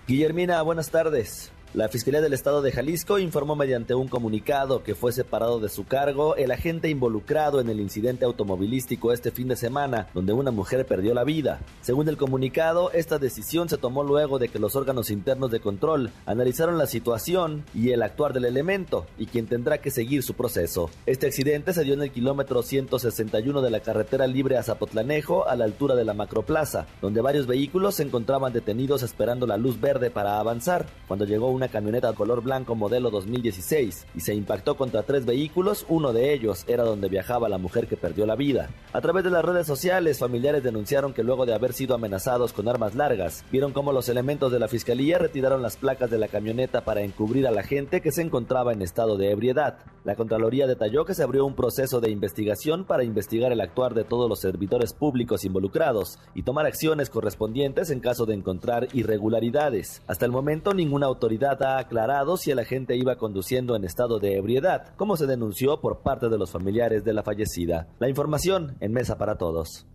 Guillermina, buenas tardes. La Fiscalía del Estado de Jalisco informó mediante un comunicado que fue separado de su cargo el agente involucrado en el incidente automovilístico este fin de semana, donde una mujer perdió la vida. Según el comunicado, esta decisión se tomó luego de que los órganos internos de control analizaron la situación y el actuar del elemento, y quien tendrá que seguir su proceso. Este accidente se dio en el kilómetro 161 de la carretera libre a Zapotlanejo, a la altura de la Macroplaza, donde varios vehículos se encontraban detenidos esperando la luz verde para avanzar. Cuando llegó un una camioneta color blanco modelo 2016 y se impactó contra tres vehículos, uno de ellos era donde viajaba la mujer que perdió la vida. A través de las redes sociales, familiares denunciaron que luego de haber sido amenazados con armas largas, vieron cómo los elementos de la fiscalía retiraron las placas de la camioneta para encubrir a la gente que se encontraba en estado de ebriedad. La Contraloría detalló que se abrió un proceso de investigación para investigar el actuar de todos los servidores públicos involucrados y tomar acciones correspondientes en caso de encontrar irregularidades. Hasta el momento ninguna autoridad ha aclarado si el agente iba conduciendo en estado de ebriedad, como se denunció por parte de los familiares de la fallecida. La información en Mesa para Todos.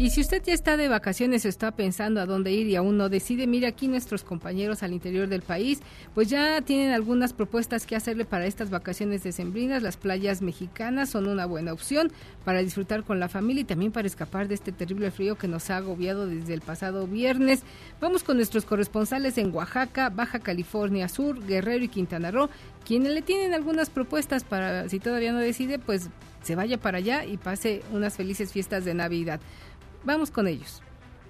Y si usted ya está de vacaciones o está pensando a dónde ir y aún no decide, mire aquí nuestros compañeros al interior del país, pues ya tienen algunas propuestas que hacerle para estas vacaciones decembrinas. Las playas mexicanas son una buena opción para disfrutar con la familia y también para escapar de este terrible frío que nos ha agobiado desde el pasado viernes. Vamos con nuestros corresponsales en Oaxaca, Baja California Sur, Guerrero y Quintana Roo, quienes le tienen algunas propuestas para, si todavía no decide, pues se vaya para allá y pase unas felices fiestas de Navidad. Vamos con ellos.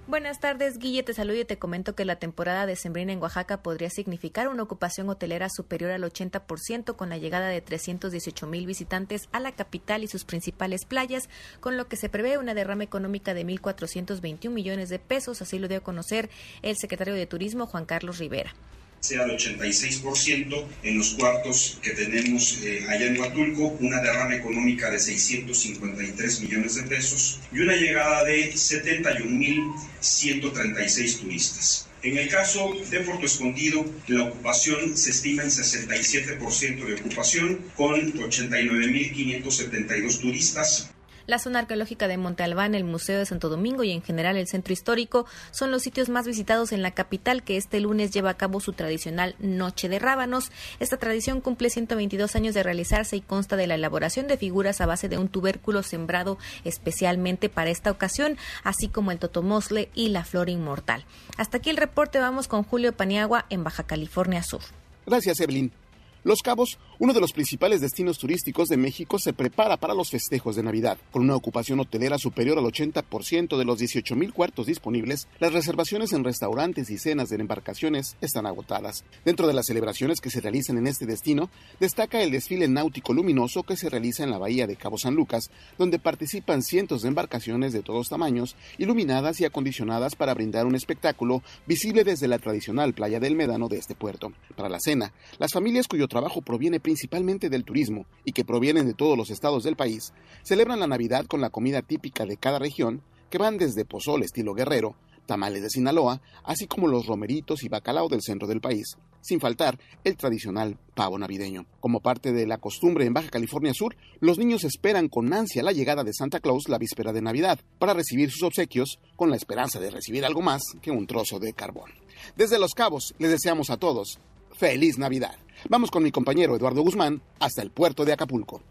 Buenas tardes, Guille. Te saludo y te comento que la temporada de Sembrina en Oaxaca podría significar una ocupación hotelera superior al 80% con la llegada de 318 mil visitantes a la capital y sus principales playas, con lo que se prevé una derrama económica de 1.421 millones de pesos, así lo dio a conocer el secretario de Turismo, Juan Carlos Rivera. Sea de 86%, en los cuartos que tenemos eh, allá en Huatulco, una derrama económica de 653 millones de pesos y una llegada de 71.136 turistas. En el caso de Puerto Escondido, la ocupación se estima en 67% de ocupación, con 89.572 turistas, la zona arqueológica de Monte Albán, el Museo de Santo Domingo y en general el centro histórico son los sitios más visitados en la capital que este lunes lleva a cabo su tradicional Noche de Rábanos. Esta tradición cumple 122 años de realizarse y consta de la elaboración de figuras a base de un tubérculo sembrado especialmente para esta ocasión, así como el totomosle y la flor inmortal. Hasta aquí el reporte, vamos con Julio Paniagua en Baja California Sur. Gracias, Evelyn. Los Cabos, uno de los principales destinos turísticos de México, se prepara para los festejos de Navidad. Con una ocupación hotelera superior al 80% de los 18.000 cuartos disponibles, las reservaciones en restaurantes y cenas de embarcaciones están agotadas. Dentro de las celebraciones que se realizan en este destino, destaca el desfile náutico luminoso que se realiza en la bahía de Cabo San Lucas, donde participan cientos de embarcaciones de todos tamaños, iluminadas y acondicionadas para brindar un espectáculo visible desde la tradicional playa del Médano de este puerto. Para la cena, las familias cuyo trabajo proviene principalmente del turismo y que provienen de todos los estados del país, celebran la Navidad con la comida típica de cada región, que van desde pozole estilo guerrero, tamales de Sinaloa, así como los romeritos y bacalao del centro del país, sin faltar el tradicional pavo navideño. Como parte de la costumbre en Baja California Sur, los niños esperan con ansia la llegada de Santa Claus la víspera de Navidad, para recibir sus obsequios con la esperanza de recibir algo más que un trozo de carbón. Desde Los Cabos les deseamos a todos feliz Navidad. Vamos con mi compañero Eduardo Guzmán hasta el puerto de Acapulco.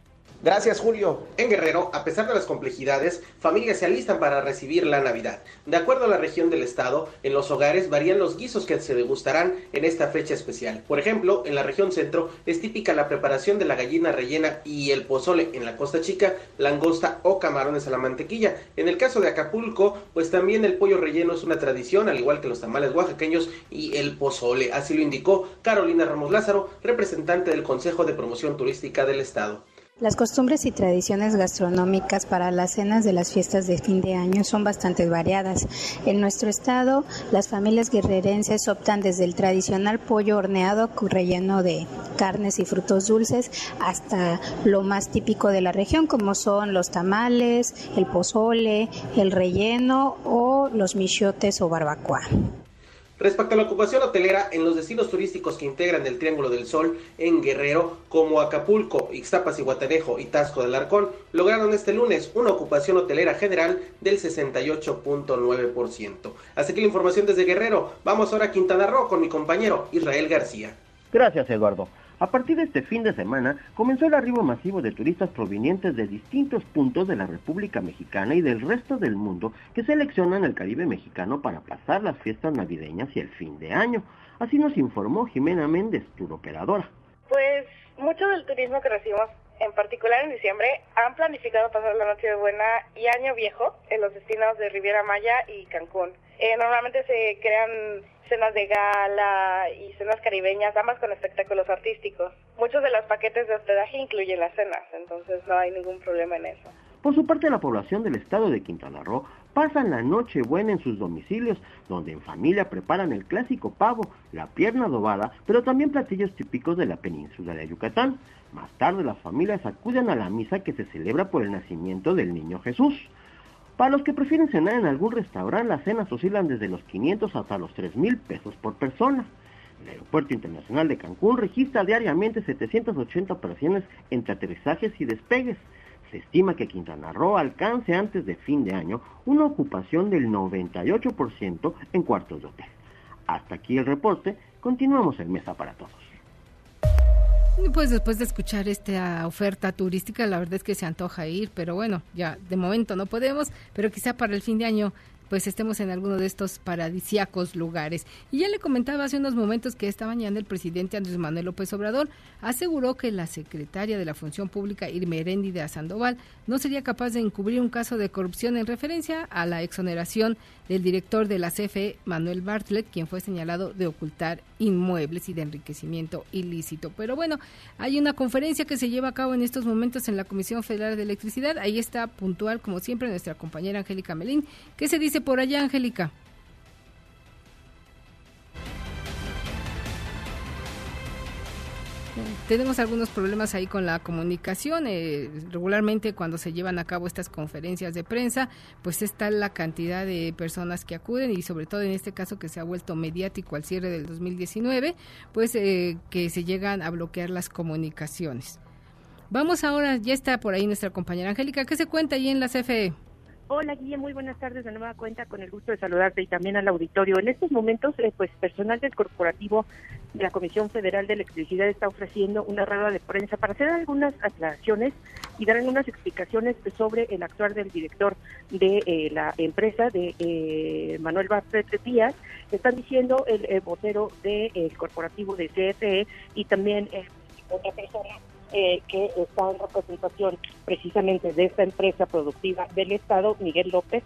Gracias, Julio. En Guerrero, a pesar de las complejidades, familias se alistan para recibir la Navidad. De acuerdo a la región del estado, en los hogares varían los guisos que se degustarán en esta fecha especial. Por ejemplo, en la región centro es típica la preparación de la gallina rellena y el pozole. En la costa chica, langosta o camarones a la mantequilla. En el caso de Acapulco, pues también el pollo relleno es una tradición, al igual que los tamales oaxaqueños y el pozole. Así lo indicó Carolina Ramos Lázaro, representante del Consejo de Promoción Turística del Estado. Las costumbres y tradiciones gastronómicas para las cenas de las fiestas de fin de año son bastante variadas. En nuestro estado, las familias guerrerenses optan desde el tradicional pollo horneado relleno de carnes y frutos dulces hasta lo más típico de la región, como son los tamales, el pozole, el relleno o los michotes o barbacoa. Respecto a la ocupación hotelera en los destinos turísticos que integran el Triángulo del Sol en Guerrero, como Acapulco, Ixtapas y Guatanejo y Tasco del Arcón, lograron este lunes una ocupación hotelera general del 68.9%. Así que la información desde Guerrero. Vamos ahora a Quintana Roo con mi compañero Israel García. Gracias, Eduardo. A partir de este fin de semana comenzó el arribo masivo de turistas provenientes de distintos puntos de la República Mexicana y del resto del mundo que seleccionan el Caribe mexicano para pasar las fiestas navideñas y el fin de año. Así nos informó Jimena Méndez, operadora. Pues mucho del turismo que recibimos en particular en diciembre, han planificado pasar la noche de Buena y Año Viejo en los destinos de Riviera Maya y Cancún. Eh, normalmente se crean cenas de gala y cenas caribeñas, ambas con espectáculos artísticos. Muchos de los paquetes de hospedaje incluyen las cenas, entonces no hay ningún problema en eso. Por su parte, la población del estado de Quintana Roo pasan la noche buena en sus domicilios, donde en familia preparan el clásico pavo, la pierna adobada, pero también platillos típicos de la península de Yucatán. Más tarde las familias acuden a la misa que se celebra por el nacimiento del niño Jesús. Para los que prefieren cenar en algún restaurante, las cenas oscilan desde los 500 hasta los 3 mil pesos por persona. El Aeropuerto Internacional de Cancún registra diariamente 780 operaciones entre aterrizajes y despegues. Se estima que Quintana Roo alcance antes de fin de año una ocupación del 98% en cuartos de hotel. Hasta aquí el reporte, continuamos en Mesa para Todos. Pues después de escuchar esta oferta turística, la verdad es que se antoja ir, pero bueno, ya de momento no podemos, pero quizá para el fin de año pues estemos en alguno de estos paradisíacos lugares. Y ya le comentaba hace unos momentos que esta mañana el presidente Andrés Manuel López Obrador aseguró que la secretaria de la Función Pública, de Sandoval, no sería capaz de encubrir un caso de corrupción en referencia a la exoneración del director de la CFE, Manuel Bartlett, quien fue señalado de ocultar inmuebles y de enriquecimiento ilícito. Pero bueno, hay una conferencia que se lleva a cabo en estos momentos en la Comisión Federal de Electricidad. Ahí está puntual, como siempre, nuestra compañera Angélica Melín. ¿Qué se dice por allá, Angélica? Tenemos algunos problemas ahí con la comunicación. Eh, regularmente cuando se llevan a cabo estas conferencias de prensa, pues está la cantidad de personas que acuden y sobre todo en este caso que se ha vuelto mediático al cierre del 2019, pues eh, que se llegan a bloquear las comunicaciones. Vamos ahora, ya está por ahí nuestra compañera Angélica. ¿Qué se cuenta ahí en la CFE? Hola Guille, muy buenas tardes de nueva cuenta, con el gusto de saludarte y también al auditorio. En estos momentos, eh, pues personal del corporativo de la Comisión Federal de Electricidad está ofreciendo una rueda de prensa para hacer algunas aclaraciones y dar algunas explicaciones sobre el actuar del director de eh, la empresa, de eh, Manuel Bartlett Díaz. Están diciendo el, vocero del corporativo de CFE y también otra persona eh, que está en representación precisamente de esta empresa productiva del Estado, Miguel López,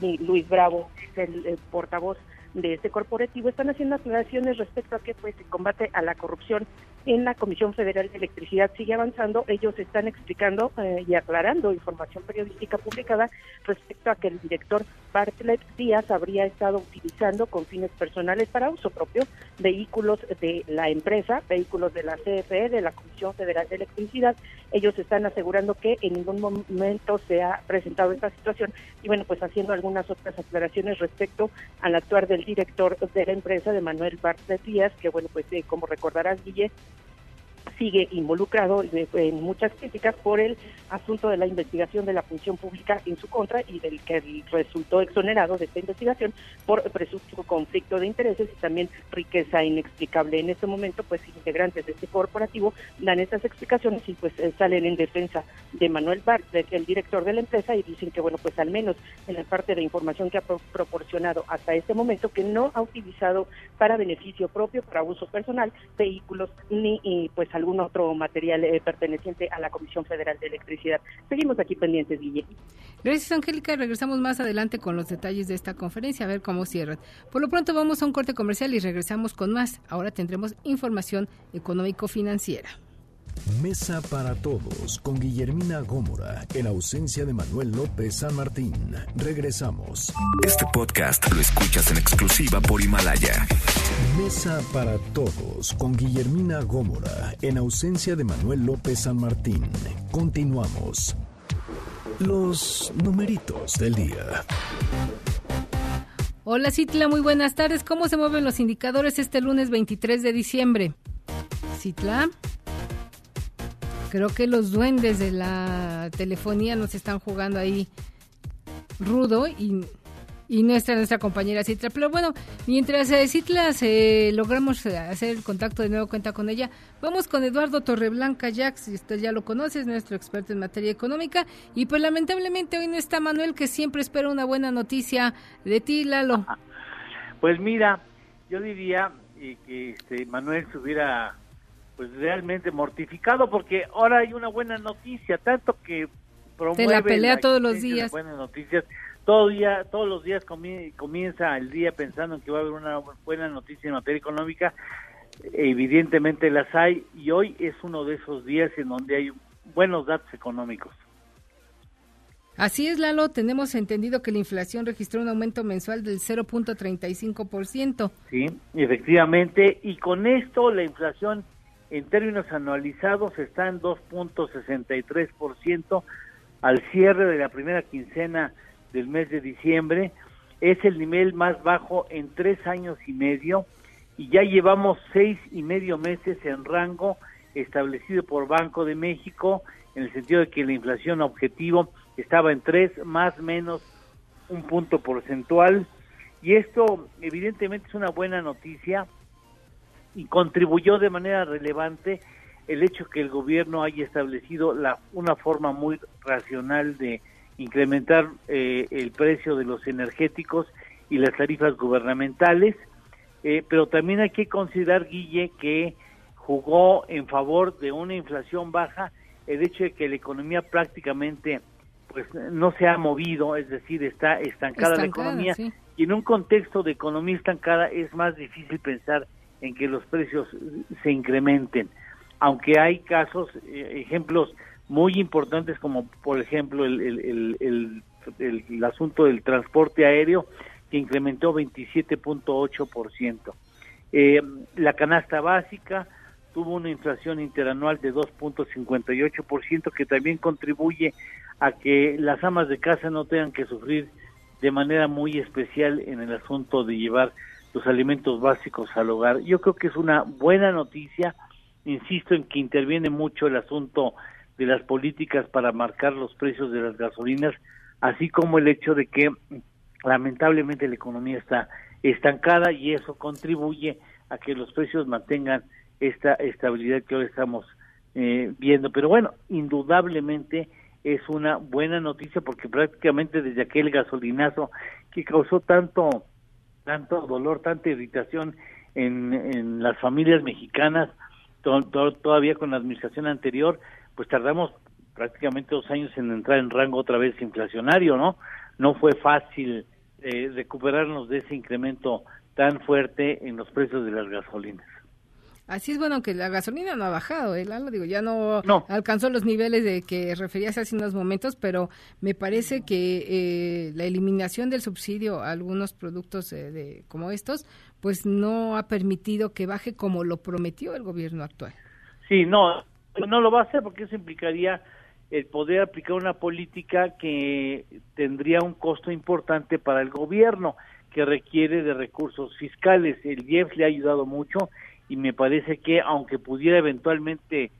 y Luis Bravo es el portavoz de este corporativo. Están haciendo aclaraciones respecto a que pues el combate a la corrupción en la Comisión Federal de Electricidad sigue avanzando. Ellos están explicando eh, y aclarando información periodística publicada respecto a que el director Bartlett Díaz habría estado utilizando con fines personales para uso propio vehículos de la empresa, vehículos de la CFE, de la Comisión Federal de Electricidad. Ellos están asegurando que en ningún momento se ha presentado esta situación y bueno, pues haciendo algunas otras aclaraciones respecto al actuar del director de la empresa, de Manuel Bartlett Díaz, que bueno, pues eh, como recordarás, Guille, sigue involucrado en muchas críticas por el asunto de la investigación de la función pública en su contra y del que resultó exonerado de esta investigación por presunto conflicto de intereses y también riqueza inexplicable. En este momento, pues integrantes de este corporativo dan estas explicaciones y pues eh, salen en defensa de Manuel Bart, el director de la empresa, y dicen que bueno, pues al menos en la parte de información que ha proporcionado hasta este momento, que no ha utilizado para beneficio propio, para uso personal, vehículos ni pues algún otro material eh, perteneciente a la Comisión Federal de Electricidad. Seguimos aquí pendientes, Guille. Gracias, Angélica. Regresamos más adelante con los detalles de esta conferencia, a ver cómo cierran. Por lo pronto vamos a un corte comercial y regresamos con más. Ahora tendremos información económico-financiera. Mesa para Todos con Guillermina Gómora, en ausencia de Manuel López San Martín. Regresamos. Este podcast lo escuchas en exclusiva por Himalaya. Mesa para Todos con Guillermina Gómora, en ausencia de Manuel López San Martín. Continuamos. Los numeritos del día. Hola Citla, muy buenas tardes. ¿Cómo se mueven los indicadores este lunes 23 de diciembre? Citla. Creo que los duendes de la telefonía nos están jugando ahí rudo y, y nuestra nuestra compañera Citla. Pero bueno, mientras eh, Citla se logramos hacer el contacto de nuevo cuenta con ella, vamos con Eduardo Torreblanca Jax, usted ya lo conoce, es nuestro experto en materia económica. Y pues lamentablemente hoy no está Manuel, que siempre espera una buena noticia de ti, Lalo. Pues mira, yo diría que este, Manuel se hubiera pues realmente mortificado porque ahora hay una buena noticia, tanto que promueve Te la pelea todos los días. Buenas noticias. Todo día, todos los días comienza el día pensando en que va a haber una buena noticia en materia económica. Evidentemente las hay y hoy es uno de esos días en donde hay buenos datos económicos. Así es, Lalo, tenemos entendido que la inflación registró un aumento mensual del 0.35%. Sí, efectivamente, y con esto la inflación en términos anualizados está en 2.63% al cierre de la primera quincena del mes de diciembre. Es el nivel más bajo en tres años y medio y ya llevamos seis y medio meses en rango establecido por Banco de México en el sentido de que la inflación objetivo estaba en tres más menos un punto porcentual y esto evidentemente es una buena noticia y contribuyó de manera relevante el hecho que el gobierno haya establecido la, una forma muy racional de incrementar eh, el precio de los energéticos y las tarifas gubernamentales, eh, pero también hay que considerar, Guille, que jugó en favor de una inflación baja el hecho de que la economía prácticamente pues no se ha movido, es decir, está estancada, la economía. y en un contexto de economía estancada es más difícil pensar en que los precios se incrementen. Aunque hay casos, eh, ejemplos muy importantes como por ejemplo el, el, el, asunto del transporte aéreo que incrementó 27.8%. Eh, la canasta básica tuvo una inflación interanual de 2.58% que también contribuye a que las amas de casa no tengan que sufrir de manera muy especial en el asunto de llevar los alimentos básicos al hogar. Yo creo que es una buena noticia, insisto en que interviene mucho el asunto de las políticas para marcar los precios de las gasolinas, así como el hecho de que lamentablemente la economía está estancada y eso contribuye a que los precios mantengan esta estabilidad que hoy estamos eh, viendo. Pero bueno, indudablemente es una buena noticia porque prácticamente desde aquel gasolinazo que causó tanto tanto dolor, tanta irritación en, en las familias mexicanas, todavía con la administración anterior, pues tardamos prácticamente dos años en entrar en rango otra vez inflacionario, ¿no? No fue fácil eh, recuperarnos de ese incremento tan fuerte en los precios de las gasolinas. Así es bueno que la gasolina no ha bajado, ¿eh, Digo, ya no, alcanzó los niveles de que referías hace unos momentos, pero me parece que eh, la eliminación del subsidio a algunos productos eh, de, como estos, pues no ha permitido que baje como lo prometió el gobierno actual. Sí, no, no lo va a hacer porque eso implicaría el poder aplicar una política que tendría un costo importante para el gobierno, que requiere de recursos fiscales. El IEF le ha ayudado mucho y me parece que aunque pudiera eventualmente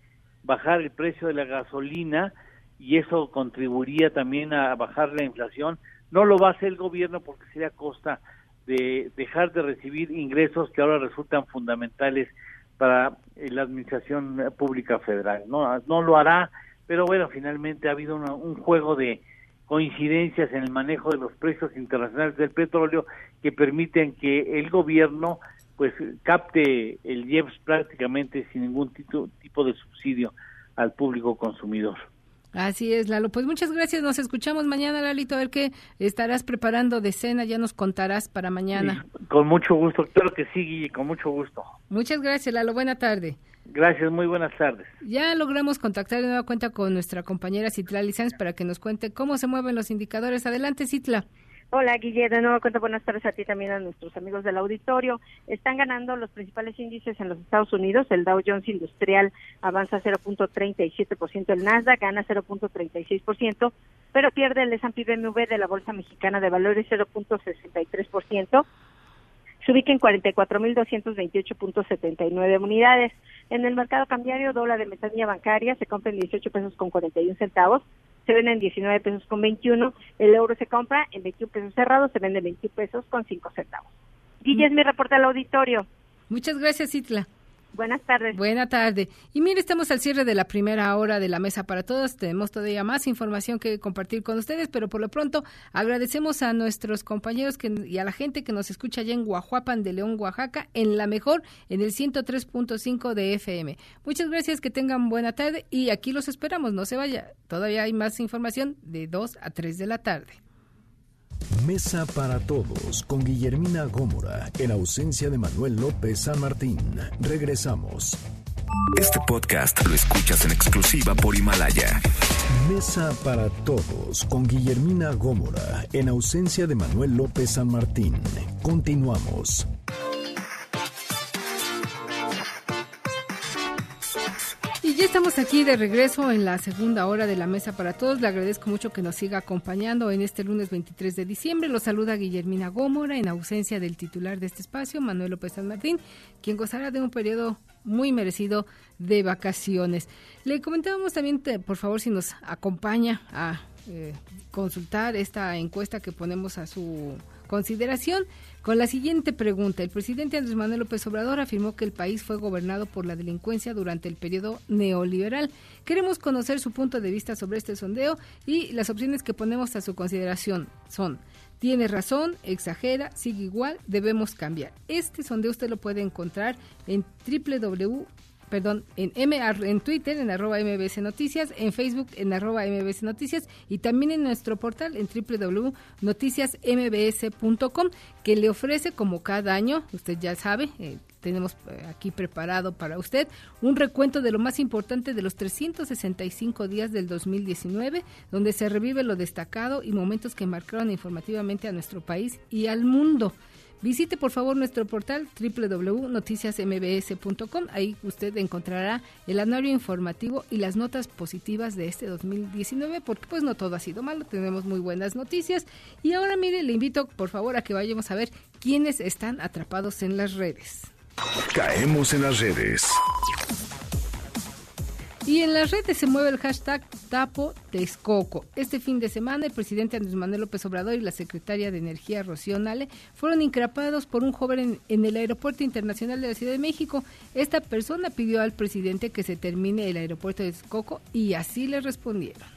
bajar el precio de la gasolina y eso contribuiría también a bajar la inflación, no lo va a hacer el gobierno porque sería a costa de dejar de recibir ingresos que ahora resultan fundamentales para la administración pública federal. No, no lo hará, pero bueno, finalmente ha habido un juego de coincidencias en el manejo de los precios internacionales del petróleo que permiten que el gobierno pues capte el IEPS prácticamente sin ningún tipo, tipo de subsidio al público consumidor. Así es, Lalo. Pues muchas gracias. Nos escuchamos mañana, Lalito. A ver qué estarás preparando de cena. Ya nos contarás para mañana. con mucho gusto. Claro que sí, Guille, con mucho gusto. Muchas gracias, Lalo. Buena tarde. Gracias, muy buenas tardes. Ya logramos contactar de nueva cuenta con nuestra compañera Citla Licenz para que nos cuente cómo se mueven los indicadores. Adelante, Citla. Hola, Guille. De nuevo cuenta buenas tardes a ti también a nuestros amigos del auditorio. Están ganando los principales índices en los Estados Unidos. El Dow Jones Industrial avanza 0.37%, el Nasdaq gana 0.36%, pero pierde el S&P BMW de la Bolsa Mexicana de Valores 0.63% se ubica en 44.228.79 unidades. En el mercado cambiario, dólar de metanía bancaria se compra en 18 pesos con 41 centavos, se vende en 19 pesos con 21, el euro se compra en 21 pesos cerrados, se vende en 21 pesos con 5 centavos. Guille es mi reporte al auditorio. Muchas gracias, Itla. Buenas tardes. Buena tarde. Y mire, estamos al cierre de la primera hora de la mesa para todos. Tenemos todavía más información que compartir con ustedes, pero por lo pronto agradecemos a nuestros compañeros que, y a la gente que nos escucha allá en Guajuapan de León, Oaxaca, en la mejor, en el 103.5 de FM. Muchas gracias, que tengan buena tarde y aquí los esperamos. No se vaya, todavía hay más información de 2 a 3 de la tarde. Mesa para Todos con Guillermina Gómora, en ausencia de Manuel López San Martín. Regresamos. Este podcast lo escuchas en exclusiva por Himalaya. Mesa para Todos con Guillermina Gómora, en ausencia de Manuel López San Martín. Continuamos. Ya estamos aquí de regreso en la segunda hora de la mesa para todos. Le agradezco mucho que nos siga acompañando en este lunes 23 de diciembre. Lo saluda Guillermina Gómora en ausencia del titular de este espacio, Manuel López San Martín, quien gozará de un periodo muy merecido de vacaciones. Le comentábamos también, por favor, si nos acompaña a eh, consultar esta encuesta que ponemos a su consideración con la siguiente pregunta. El presidente Andrés Manuel López Obrador afirmó que el país fue gobernado por la delincuencia durante el periodo neoliberal. Queremos conocer su punto de vista sobre este sondeo y las opciones que ponemos a su consideración son tiene razón, exagera, sigue igual, debemos cambiar. Este sondeo usted lo puede encontrar en www perdón, en, M, en Twitter, en arroba MBS Noticias, en Facebook, en arroba MBS Noticias y también en nuestro portal en www.noticiasmbs.com que le ofrece como cada año, usted ya sabe, eh, tenemos eh, aquí preparado para usted un recuento de lo más importante de los 365 días del 2019, donde se revive lo destacado y momentos que marcaron informativamente a nuestro país y al mundo. Visite por favor nuestro portal www.noticiasmbs.com. Ahí usted encontrará el anuario informativo y las notas positivas de este 2019, porque pues no todo ha sido malo, tenemos muy buenas noticias. Y ahora mire, le invito por favor a que vayamos a ver quiénes están atrapados en las redes. Caemos en las redes. Y en las redes se mueve el hashtag Tapo Texcoco. Este fin de semana el presidente Andrés Manuel López Obrador y la secretaria de Energía Rocío Nale fueron increpados por un joven en, el Aeropuerto Internacional de la Ciudad de México. Esta persona pidió al presidente que se termine el aeropuerto de Texcoco y así le respondieron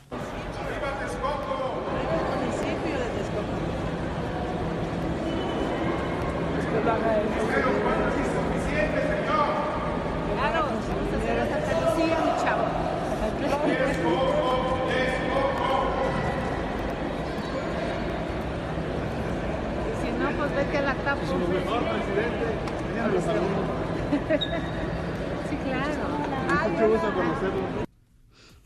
tapo. Su mejor presidente. sí, claro. Mucho gusto conocerlo.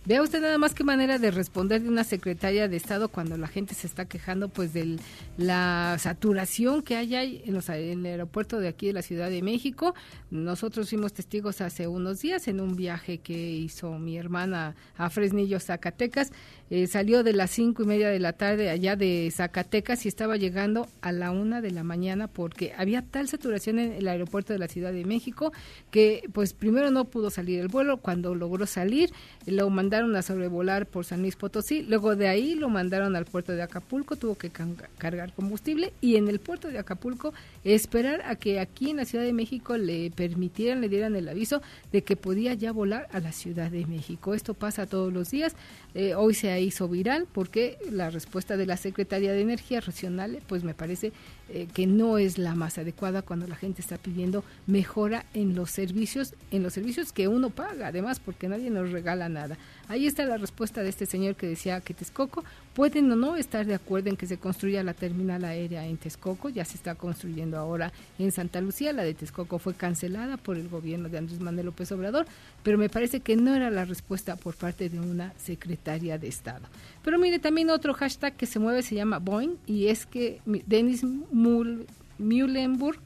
Vea usted nada más qué manera de responder de una secretaria de Estado cuando la gente se está quejando pues de la saturación que hay ahí en, los, en el aeropuerto de aquí de la Ciudad de México. Nosotros fuimos testigos hace unos días en un viaje que hizo mi hermana a Fresnillo, Zacatecas. Eh, salió de las cinco y media de la tarde allá de Zacatecas y estaba llegando a la una de la mañana porque había tal saturación en el aeropuerto de la Ciudad de México que pues primero no pudo salir el vuelo. Cuando logró salir lo mandaron a sobrevolar por San Luis Potosí, luego de ahí lo mandaron al puerto de Acapulco, tuvo que cargar combustible y en el puerto de Acapulco esperar a que aquí en la Ciudad de México le permitieran, le dieran el aviso de que podía ya volar a la Ciudad de México. Esto pasa todos los días. Eh, hoy se hizo viral porque la respuesta de la Secretaría de Energía Racional, pues me parece eh, que no es la más adecuada cuando la gente está pidiendo mejora en los servicios, en los servicios que uno paga, además, porque nadie nos regala nada. Ahí está la respuesta de este señor que decía que Texcoco pueden o no estar de acuerdo en que se construya la terminal aérea en Texcoco, ya se está construyendo ahora en Santa Lucía, la de Texcoco fue cancelada por el gobierno de Andrés Manuel López Obrador, pero me parece que no era la respuesta por parte de una secretaria de Estado. Pero mire, también otro hashtag que se mueve se llama Boeing y es que Denis Muhlenburg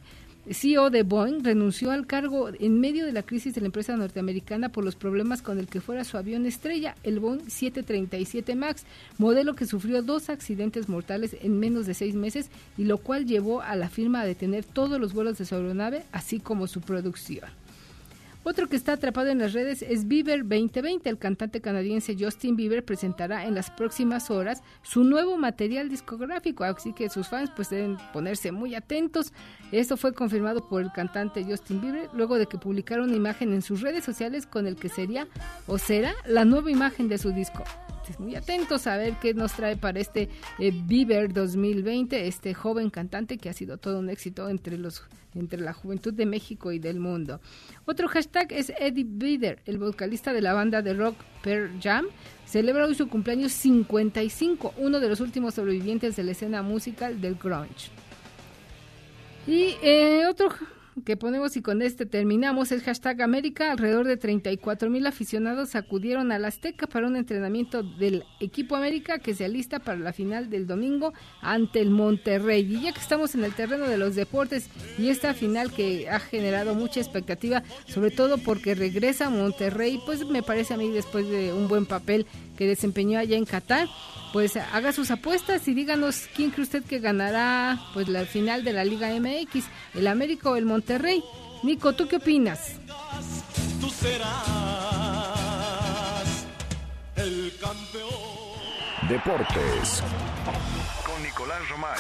CEO de Boeing renunció al cargo en medio de la crisis de la empresa norteamericana por los problemas con el que fuera su avión estrella, el Boeing 737 MAX, modelo que sufrió dos accidentes mortales en menos de seis meses y lo cual llevó a la firma a detener todos los vuelos de su aeronave, así como su producción. Otro que está atrapado en las redes es Bieber 2020. El cantante canadiense Justin Bieber presentará en las próximas horas su nuevo material discográfico, así que sus fans pues deben ponerse muy atentos. Esto fue confirmado por el cantante Justin Bieber luego de que publicara una imagen en sus redes sociales con el que sería o será la nueva imagen de su disco muy atentos a ver qué nos trae para este eh, Bieber 2020, este joven cantante que ha sido todo un éxito entre los entre la juventud de México y del mundo. Otro hashtag es Eddie Vedder, el vocalista de la banda de rock Pearl Jam, celebra hoy su cumpleaños 55, uno de los últimos sobrevivientes de la escena musical del grunge. Y eh, otro que ponemos y con este terminamos es hashtag América. Alrededor de 34 mil aficionados acudieron a la Azteca para un entrenamiento del equipo América que se alista para la final del domingo ante el Monterrey. Y ya que estamos en el terreno de los deportes y esta final que ha generado mucha expectativa, sobre todo porque regresa Monterrey, pues me parece a mí después de un buen papel que desempeñó allá en Qatar pues haga sus apuestas y díganos quién cree usted que ganará pues la final de la Liga MX, el América o el Monterrey. Nico, ¿tú qué opinas? Tú serás el campeón. Deportes con Nicolás Romay.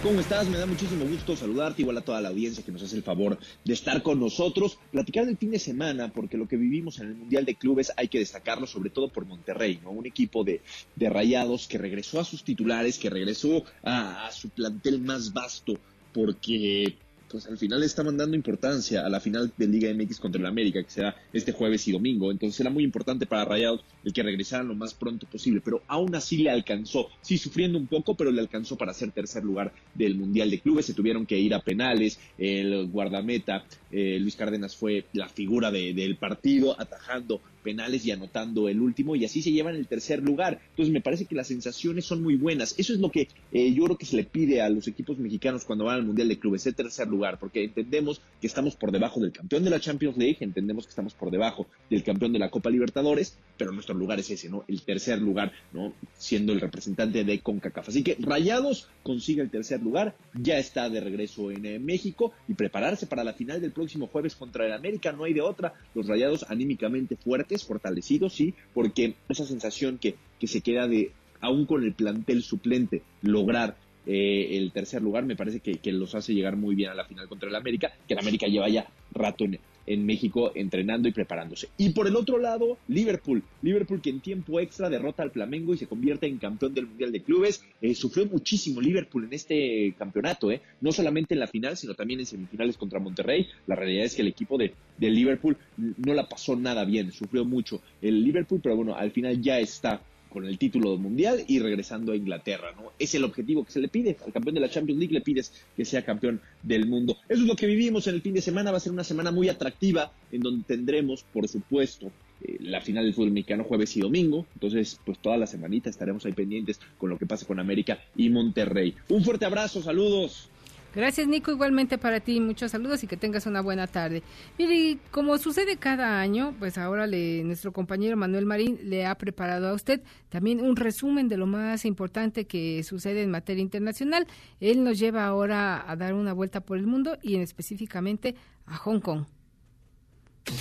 ¿Cómo estás? Me da muchísimo gusto saludarte, igual a toda la audiencia que nos hace el favor de estar con nosotros, platicar del fin de semana, porque lo que vivimos en el Mundial de Clubes hay que destacarlo, sobre todo por Monterrey, ¿no? Un equipo de, de rayados que regresó a sus titulares, que regresó a, a su plantel más vasto, porque pues al final le estaban dando importancia a la final de Liga MX contra el América, que será este jueves y domingo. Entonces era muy importante para Rayados el que regresaran lo más pronto posible, pero aún así le alcanzó, sí sufriendo un poco, pero le alcanzó para ser tercer lugar del Mundial de Clubes. Se tuvieron que ir a penales, el guardameta eh, Luis Cárdenas fue la figura del partido, atajando penales y anotando el último y así se llevan el tercer lugar. Entonces me parece que las sensaciones son muy buenas. Eso es lo que eh, yo creo que se le pide a los equipos mexicanos cuando van al Mundial de Clubes, ese tercer lugar, porque entendemos que estamos por debajo del campeón de la Champions League, entendemos que estamos por debajo del campeón de la Copa Libertadores, pero nuestro lugar es ese, ¿no? El tercer lugar, ¿no? Siendo el representante de CONCACAF. Así que Rayados consigue el tercer lugar, ya está de regreso en eh, México y prepararse para la final del próximo jueves contra el América, no hay de otra. Los Rayados anímicamente fuertes, fortalecidos, sí, porque esa sensación que, que se queda de, aún con el plantel suplente, lograr eh, el tercer lugar me parece que, que, los hace llegar muy bien a la final contra el América, que el América lleva ya rato en, en México entrenando y preparándose. Y por el otro lado, Liverpool. Liverpool que en tiempo extra derrota al Flamengo y se convierte en campeón del Mundial de Clubes. Eh, sufrió muchísimo Liverpool en este campeonato, eh. no solamente en la final, sino también en semifinales contra Monterrey. La realidad es que el equipo de, de Liverpool no la pasó nada bien, sufrió mucho el Liverpool, pero bueno, al final ya está con el título mundial y regresando a Inglaterra, ¿no? Es el objetivo que se le pide. Al campeón de la Champions League le pides que sea campeón del mundo. Eso es lo que vivimos en el fin de semana. Va a ser una semana muy atractiva en donde tendremos, por supuesto, eh, la final del fútbol mexicano jueves y domingo. Entonces, pues toda la semanita estaremos ahí pendientes con lo que pasa con América y Monterrey. Un fuerte abrazo, saludos. Gracias, Nico. Igualmente para ti, muchos saludos y que tengas una buena tarde. Mire, como sucede cada año, pues ahora le, nuestro compañero Manuel Marín le ha preparado a usted también un resumen de lo más importante que sucede en materia internacional. Él nos lleva ahora a dar una vuelta por el mundo y en específicamente a Hong Kong.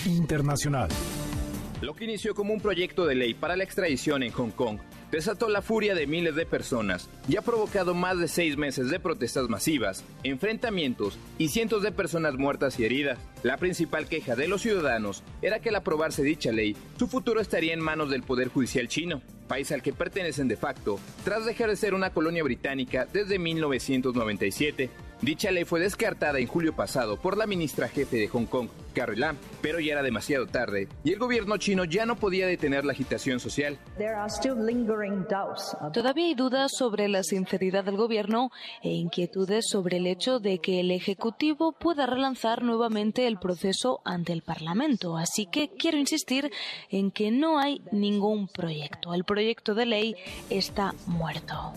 Internacional. Lo que inició como un proyecto de ley para la extradición en Hong Kong desató la furia de miles de personas y ha provocado más de seis meses de protestas masivas, enfrentamientos y cientos de personas muertas y heridas. La principal queja de los ciudadanos era que al aprobarse dicha ley, su futuro estaría en manos del Poder Judicial chino, país al que pertenecen de facto, tras dejar de ser una colonia británica desde 1997. Dicha ley fue descartada en julio pasado por la ministra jefe de Hong Kong, Carrie Lam, pero ya era demasiado tarde y el gobierno chino ya no podía detener la agitación social. Todavía hay dudas sobre la sinceridad del gobierno e inquietudes sobre el hecho de que el Ejecutivo pueda relanzar nuevamente el proceso ante el Parlamento. Así que quiero insistir en que no hay ningún proyecto. El proyecto de ley está muerto.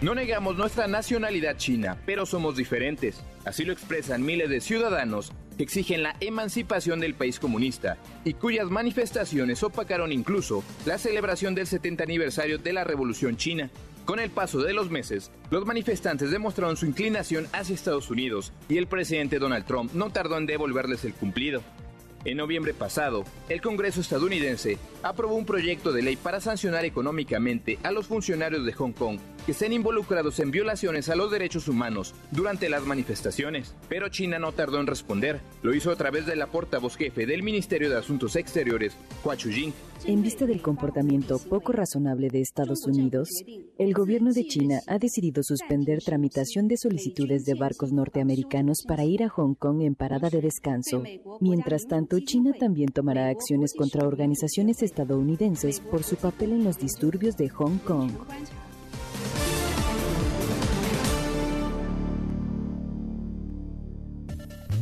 No negamos nuestra nacionalidad china, pero somos diferentes. Así lo expresan miles de ciudadanos que exigen la emancipación del país comunista y cuyas manifestaciones opacaron incluso la celebración del 70 aniversario de la Revolución China. Con el paso de los meses, los manifestantes demostraron su inclinación hacia Estados Unidos y el presidente Donald Trump no tardó en devolverles el cumplido. En noviembre pasado, el Congreso estadounidense aprobó un proyecto de ley para sancionar económicamente a los funcionarios de Hong Kong que estén involucrados en violaciones a los derechos humanos durante las manifestaciones. Pero China no tardó en responder. Lo hizo a través de la portavoz jefe del Ministerio de Asuntos Exteriores, Hua Chunying. En vista del comportamiento poco razonable de Estados Unidos, el gobierno de China ha decidido suspender tramitación de solicitudes de barcos norteamericanos para ir a Hong Kong en parada de descanso. Mientras tanto, China también tomará acciones contra organizaciones estadounidenses por su papel en los disturbios de Hong Kong.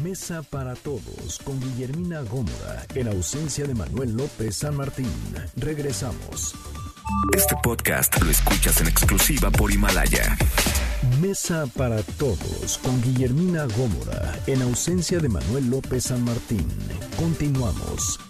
Mesa para Todos con Guillermina Gómora, en ausencia de Manuel López San Martín. Regresamos. Este podcast lo escuchas en exclusiva por Himalaya. Mesa para Todos con Guillermina Gómora, en ausencia de Manuel López San Martín. Continuamos.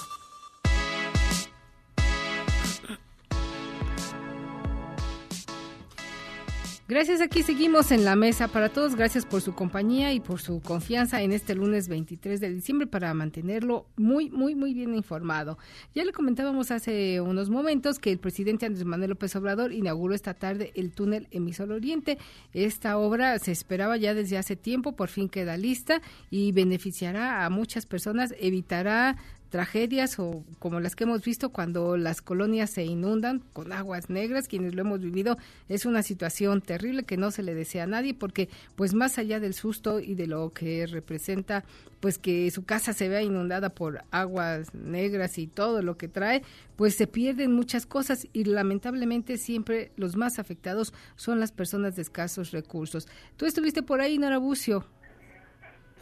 Gracias, aquí seguimos en la mesa para todos. Gracias por su compañía y por su confianza en este lunes 23 de diciembre para mantenerlo muy, muy, muy bien informado. Ya le comentábamos hace unos momentos que el presidente Andrés Manuel López Obrador inauguró esta tarde el túnel Emisor Oriente. Esta obra se esperaba ya desde hace tiempo, por fin queda lista y beneficiará a muchas personas, evitará tragedias o como las que hemos visto cuando las colonias se inundan con aguas negras, quienes lo hemos vivido, es una situación terrible que no se le desea a nadie porque pues más allá del susto y de lo que representa pues que su casa se vea inundada por aguas negras y todo lo que trae, pues se pierden muchas cosas y lamentablemente siempre los más afectados son las personas de escasos recursos. Tú estuviste por ahí, Nora Bucio.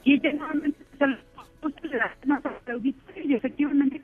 Y y efectivamente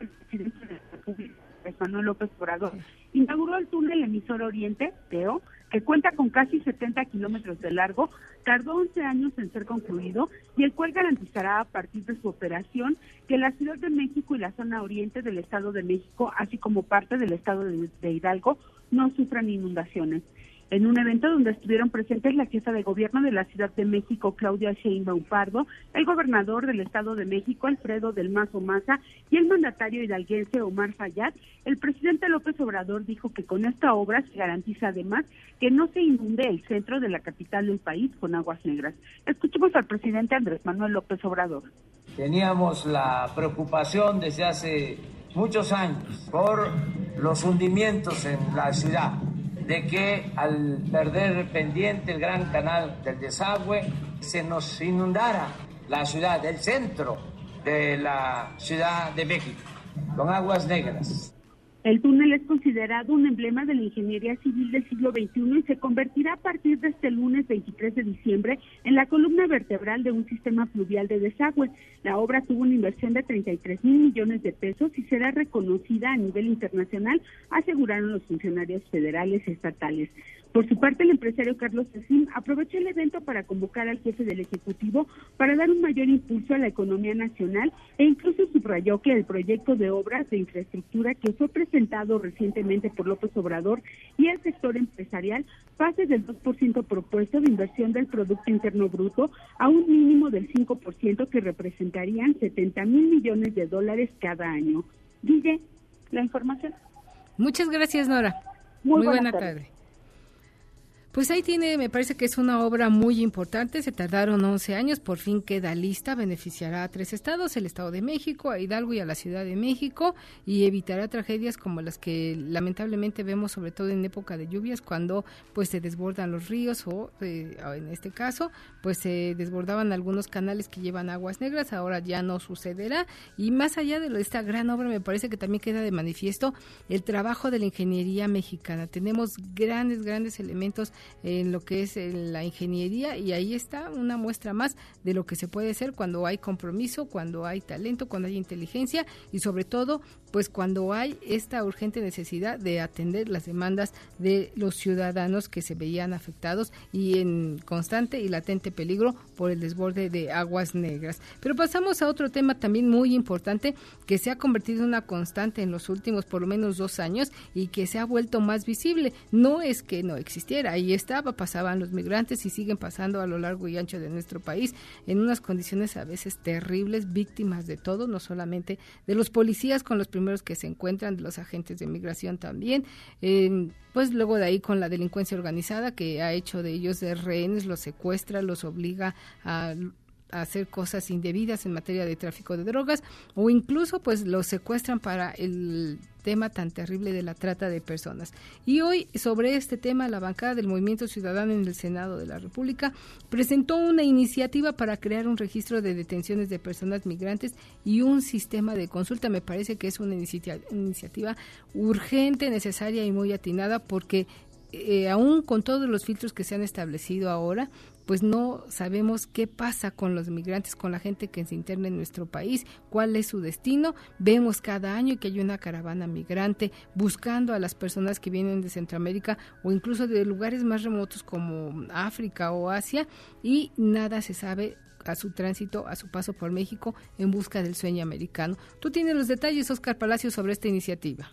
el presidente de la República, Manuel López Obrador, inauguró el túnel emisor Oriente, TEO, que cuenta con casi 70 kilómetros de largo, tardó 11 años en ser concluido y el cual garantizará a partir de su operación que la Ciudad de México y la zona oriente del Estado de México, así como parte del Estado de, de Hidalgo, no sufran inundaciones en un evento donde estuvieron presentes la jefa de gobierno de la Ciudad de México, Claudia Sheinbaum Pardo, el gobernador del Estado de México, Alfredo del Mazo Maza, y el mandatario hidalguense Omar Fayad, el presidente López Obrador dijo que con esta obra se garantiza además que no se inunde el centro de la capital del país con aguas negras. Escuchemos al presidente Andrés Manuel López Obrador. Teníamos la preocupación desde hace muchos años por los hundimientos en la ciudad de que al perder pendiente el gran canal del desagüe se nos inundara la ciudad, el centro de la Ciudad de México, con aguas negras. El túnel es considerado un emblema de la ingeniería civil del siglo XXI y se convertirá a partir de este lunes 23 de diciembre en la columna vertebral de un sistema fluvial de desagüe. La obra tuvo una inversión de 33 mil millones de pesos y será reconocida a nivel internacional, aseguraron los funcionarios federales y estatales. Por su parte, el empresario Carlos Cecín aprovechó el evento para convocar al jefe del Ejecutivo para dar un mayor impulso a la economía nacional e incluso subrayó que el proyecto de obras de infraestructura que fue presentado recientemente por López Obrador y el sector empresarial pase del 2% propuesto de inversión del Producto Interno Bruto a un mínimo del 5% que representarían 70 mil millones de dólares cada año. Dice la información. Muchas gracias, Nora. Muy, buena, tarde. Pues ahí tiene, me parece que es una obra muy importante, se tardaron 11 años, por fin queda lista, beneficiará a tres estados, el Estado de México, a Hidalgo y a la Ciudad de México, y evitará tragedias como las que lamentablemente vemos sobre todo en época de lluvias, cuando pues se desbordan los ríos o eh, en este caso pues se desbordaban algunos canales que llevan aguas negras, ahora ya no sucederá, y más allá de esta gran obra me parece que también queda de manifiesto el trabajo de la ingeniería mexicana, tenemos grandes, grandes elementos en lo que es la ingeniería y ahí está una muestra más de lo que se puede hacer cuando hay compromiso, cuando hay talento, cuando hay inteligencia y sobre todo pues cuando hay esta urgente necesidad de atender las demandas de los ciudadanos que se veían afectados y en constante y latente peligro por el desborde de aguas negras. Pero pasamos a otro tema también muy importante que se ha convertido en una constante en los últimos por lo menos dos años y que se ha vuelto más visible. No es que no existiera, ahí estaba, pasaban los migrantes y siguen pasando a lo largo y ancho de nuestro país en unas condiciones a veces terribles, víctimas de todo, no solamente de los policías con los primeros que se encuentran, de los agentes de migración también, pues luego de ahí con la delincuencia organizada que ha hecho de ellos de rehenes, los secuestra, los obliga a hacer cosas indebidas en materia de tráfico de drogas o incluso pues los secuestran para el tema tan terrible de la trata de personas. Y hoy sobre este tema la bancada del Movimiento Ciudadano en el Senado de la República presentó una iniciativa para crear un registro de detenciones de personas migrantes y un sistema de consulta. Me parece que es una iniciativa urgente, necesaria y muy atinada porque eh, aún con todos los filtros que se han establecido ahora, pues no sabemos qué pasa con los migrantes, con la gente que se interna en nuestro país, cuál es su destino. Vemos cada año que hay una caravana migrante buscando a las personas que vienen de Centroamérica o incluso de lugares más remotos como África o Asia y nada se sabe a su tránsito, a su paso por México en busca del sueño americano. Tú tienes los detalles, Oscar Palacio, sobre esta iniciativa.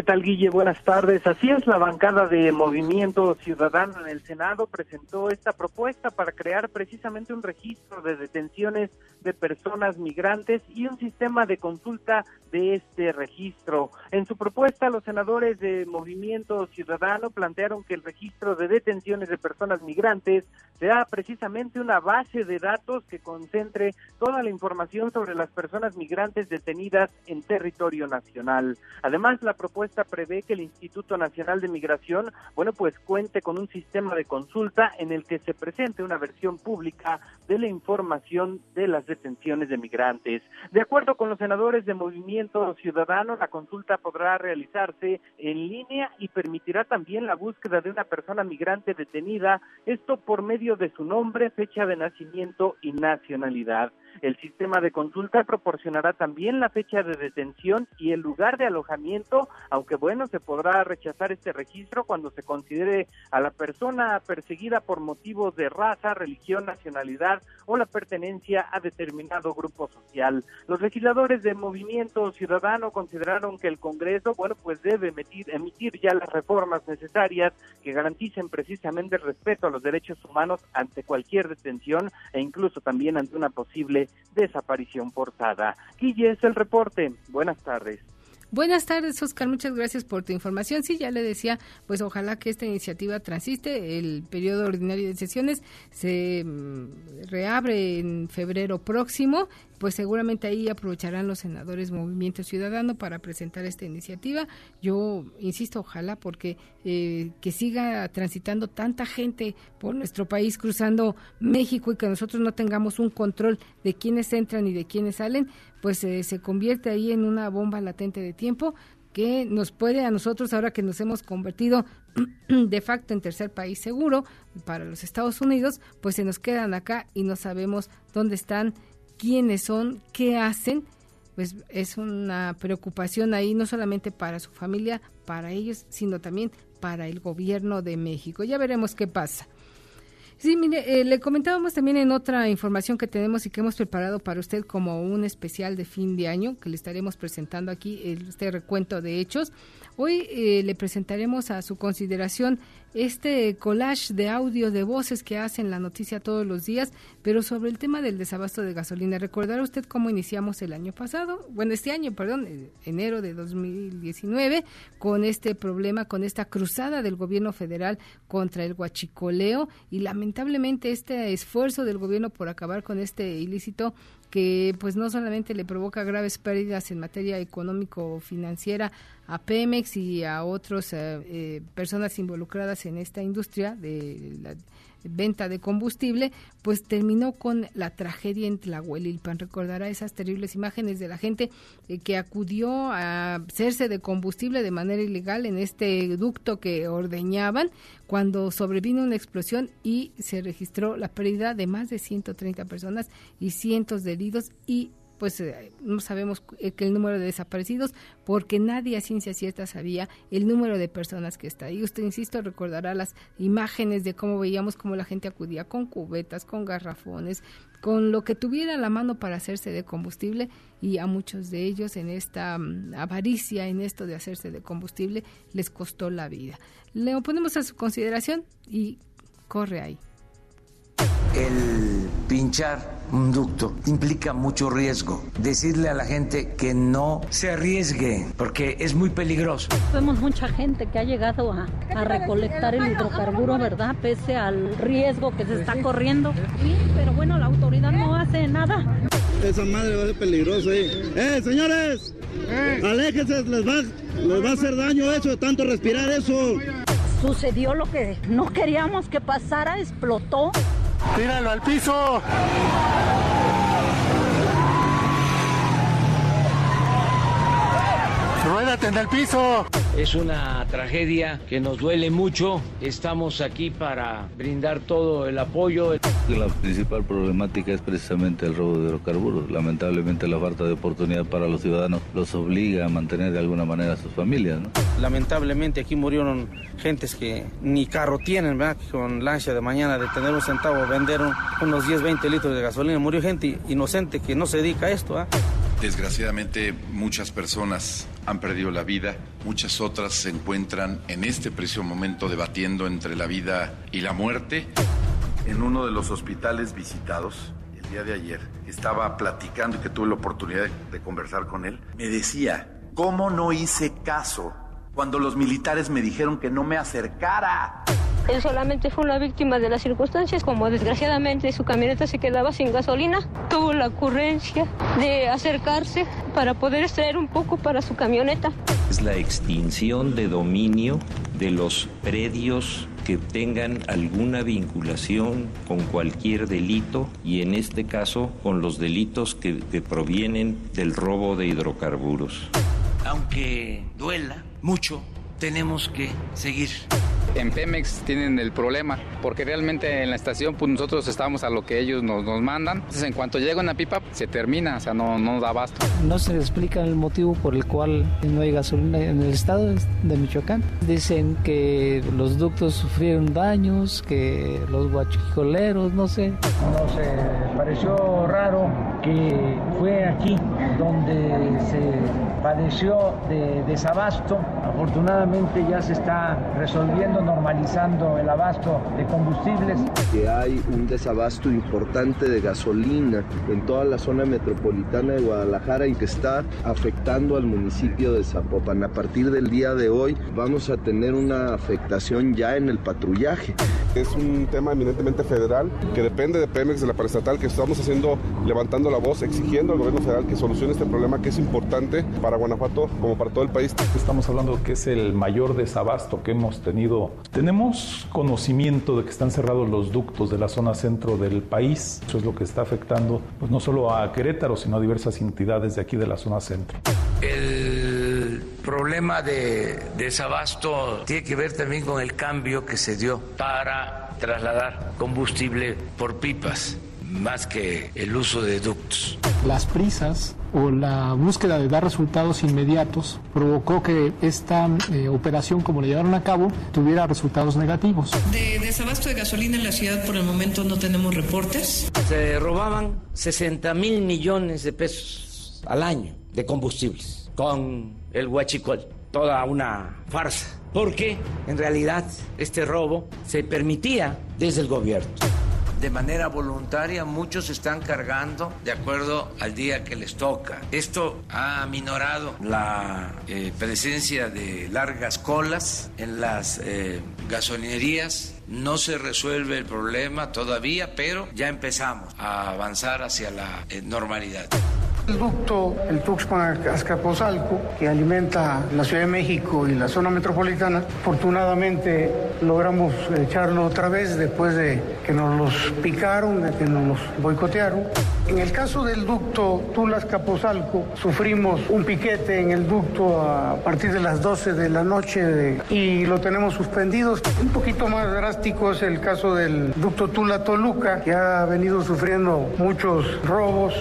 ¿Qué tal, Guille? Buenas tardes. Así es, la bancada de Movimiento Ciudadano en el Senado presentó esta propuesta para crear precisamente un registro de detenciones de personas migrantes y un sistema de consulta de este registro. En su propuesta, los senadores de Movimiento Ciudadano plantearon que el registro de detenciones de personas migrantes sea precisamente una base de datos que concentre toda la información sobre las personas migrantes detenidas en territorio nacional. Además, la propuesta propuesta prevé que el Instituto Nacional de Migración, bueno, pues cuente con un sistema de consulta en el que se presente una versión pública de la información de las detenciones de migrantes. De acuerdo con los senadores de Movimiento Ciudadano, la consulta podrá realizarse en línea y permitirá también la búsqueda de una persona migrante detenida, esto por medio de su nombre, fecha de nacimiento y nacionalidad. El sistema de consulta proporcionará también la fecha de detención y el lugar de alojamiento, aunque bueno, se podrá rechazar este registro cuando se considere a la persona perseguida por motivos de raza, religión, nacionalidad o la pertenencia a determinado grupo social. Los legisladores de Movimiento Ciudadano consideraron que el Congreso, bueno, pues debe emitir, emitir ya las reformas necesarias que garanticen precisamente el respeto a los derechos humanos ante cualquier detención e incluso también ante una posible desaparición forzada. Guille es el reporte. Buenas tardes. Buenas tardes, Oscar. Muchas gracias por tu información. Sí, ya le decía, pues ojalá que esta iniciativa transiste. El periodo ordinario de sesiones se mm, reabre en febrero próximo pues seguramente ahí aprovecharán los senadores Movimiento Ciudadano para presentar esta iniciativa. Yo insisto, ojalá, porque eh, que siga transitando tanta gente por nuestro país cruzando México y que nosotros no tengamos un control de quiénes entran y de quiénes salen, pues eh, se convierte ahí en una bomba latente de tiempo que nos puede a nosotros, ahora que nos hemos convertido de facto en tercer país seguro para los Estados Unidos, pues se nos quedan acá y no sabemos dónde están quiénes son, qué hacen, pues es una preocupación ahí no solamente para su familia, para ellos, sino también para el gobierno de México. Ya veremos qué pasa. Sí, mire, eh, le comentábamos también en otra información que tenemos y que hemos preparado para usted como un especial de fin de año, que le estaremos presentando aquí este recuento de hechos. Hoy eh, le presentaremos a su consideración este collage de audio de voces que hacen la noticia todos los días, pero sobre el tema del desabasto de gasolina. ¿Recordará usted cómo iniciamos el año pasado? Bueno, este año, perdón, eh, enero de 2019, con este problema, con esta cruzada del gobierno federal contra el huachicoleo y lamentablemente este esfuerzo del gobierno por acabar con este ilícito que pues no solamente le provoca graves pérdidas en materia económico-financiera a Pemex y a otras eh, eh, personas involucradas en esta industria de la venta de combustible, pues terminó con la tragedia en Tlahuelilpan. Recordará esas terribles imágenes de la gente eh, que acudió a hacerse de combustible de manera ilegal en este ducto que ordeñaban cuando sobrevino una explosión y se registró la pérdida de más de 130 personas y cientos de heridos y pues eh, no sabemos eh, que el número de desaparecidos porque nadie a ciencia cierta sabía el número de personas que está ahí. Usted, insisto, recordará las imágenes de cómo veíamos cómo la gente acudía con cubetas, con garrafones, con lo que tuviera a la mano para hacerse de combustible y a muchos de ellos en esta mm, avaricia, en esto de hacerse de combustible, les costó la vida. Le ponemos a su consideración y corre ahí. El pinchar un ducto implica mucho riesgo. Decirle a la gente que no se arriesgue porque es muy peligroso. Vemos mucha gente que ha llegado a, recolectar el hidrocarburo, ¿verdad? Pese al riesgo que se está corriendo. Sí, pero bueno, la autoridad no hace nada. Esa madre va a ser peligrosa ahí. ¡Eh, señores! ¡Aléjense! Les va, les va a hacer daño eso tanto respirar eso. Sucedió lo que no queríamos que pasara, explotó. ¡Tíralo al piso! ¡Ruédate en el piso! Es una tragedia que nos duele mucho. Estamos aquí para brindar todo el apoyo. La principal problemática es precisamente el robo de hidrocarburos. Lamentablemente la falta de oportunidad para los ciudadanos los obliga a mantener de alguna manera a sus familias. Lamentablemente aquí murieron gentes que ni carro tienen, ¿verdad? Con lancha de mañana de tener un centavo, vender unos 10, 20 litros de gasolina. Murió gente inocente que no se dedica a esto. ¿ah? Desgraciadamente muchas personas han perdido la vida, muchas otras se encuentran en este preciso momento debatiendo entre la vida y la muerte. En uno de los hospitales visitados, el día de ayer, estaba platicando y que tuve la oportunidad de conversar con él, me decía, ¿cómo no hice caso cuando los militares me dijeron que no me acercara? Él solamente fue una víctima de las circunstancias, como desgraciadamente su camioneta se quedaba sin gasolina, tuvo la ocurrencia de acercarse para poder extraer un poco para su camioneta. Es la extinción de dominio de los predios que tengan alguna vinculación con cualquier delito y en este caso con los delitos que, que provienen del robo de hidrocarburos. Aunque duela mucho, tenemos que seguir En Pemex tienen el problema, porque realmente en la estación pues nosotros estamos a lo que ellos nos, nos mandan. Entonces en cuanto llega una pipa se termina, o sea, no, no da abasto. No se explica el motivo por el cual no hay gasolina en el estado de Michoacán. Dicen que los ductos sufrieron daños, que los guachicoleros, no sé. No sé, pareció raro que fue aquí donde se padeció de desabasto. Afortunadamente ya se está resolviendo, normalizando el abasto de combustibles. Que hay un desabasto importante de gasolina en toda la zona metropolitana de Guadalajara y que está afectando al municipio de Zapopan. A partir del día de hoy vamos a tener una afectación ya en el patrullaje. Es un tema eminentemente federal que depende de Pemex, de la paraestatal, que estamos haciendo, levantando la voz, exigiendo al gobierno federal que solucione este problema que es importante para Guanajuato como para todo el país. Estamos hablando que es el mayor desabasto que hemos tenido. Tenemos conocimiento de que están cerrados los ductos de la zona centro del país. Eso es lo que está afectando pues, no solo a Querétaro, sino a diversas entidades de aquí de la zona centro. El problema de desabasto tiene que ver también con el cambio que se dio para trasladar combustible por pipas más que el uso de ductos. Las prisas o la búsqueda de dar resultados inmediatos provocó que esta eh, operación, como la llevaron a cabo, tuviera resultados negativos. De desabasto de gasolina en la ciudad por el momento no tenemos reportes. Se robaban 60 mil millones de pesos al año de combustibles con el huachicol. Toda una farsa. Porque en realidad este robo se permitía desde el gobierno de manera voluntaria, muchos están cargando de acuerdo al día que les toca. Esto ha minorado la eh, presencia de largas colas en las eh, gasolinerías. No se resuelve el problema todavía, pero ya empezamos a avanzar hacia la eh, normalidad. El ducto, el Tuxpan Azcapotzalco, que alimenta la Ciudad de México y la zona metropolitana, afortunadamente logramos echarlo otra vez después de que nos los picaron, de que nos los boicotearon. En el caso del ducto Tulas-Capozalco, sufrimos un piquete en el ducto a partir de las 12 de la noche y lo tenemos suspendido. Un poquito más drástico es el caso del ducto Tula-Toluca, que ha venido sufriendo muchos robos.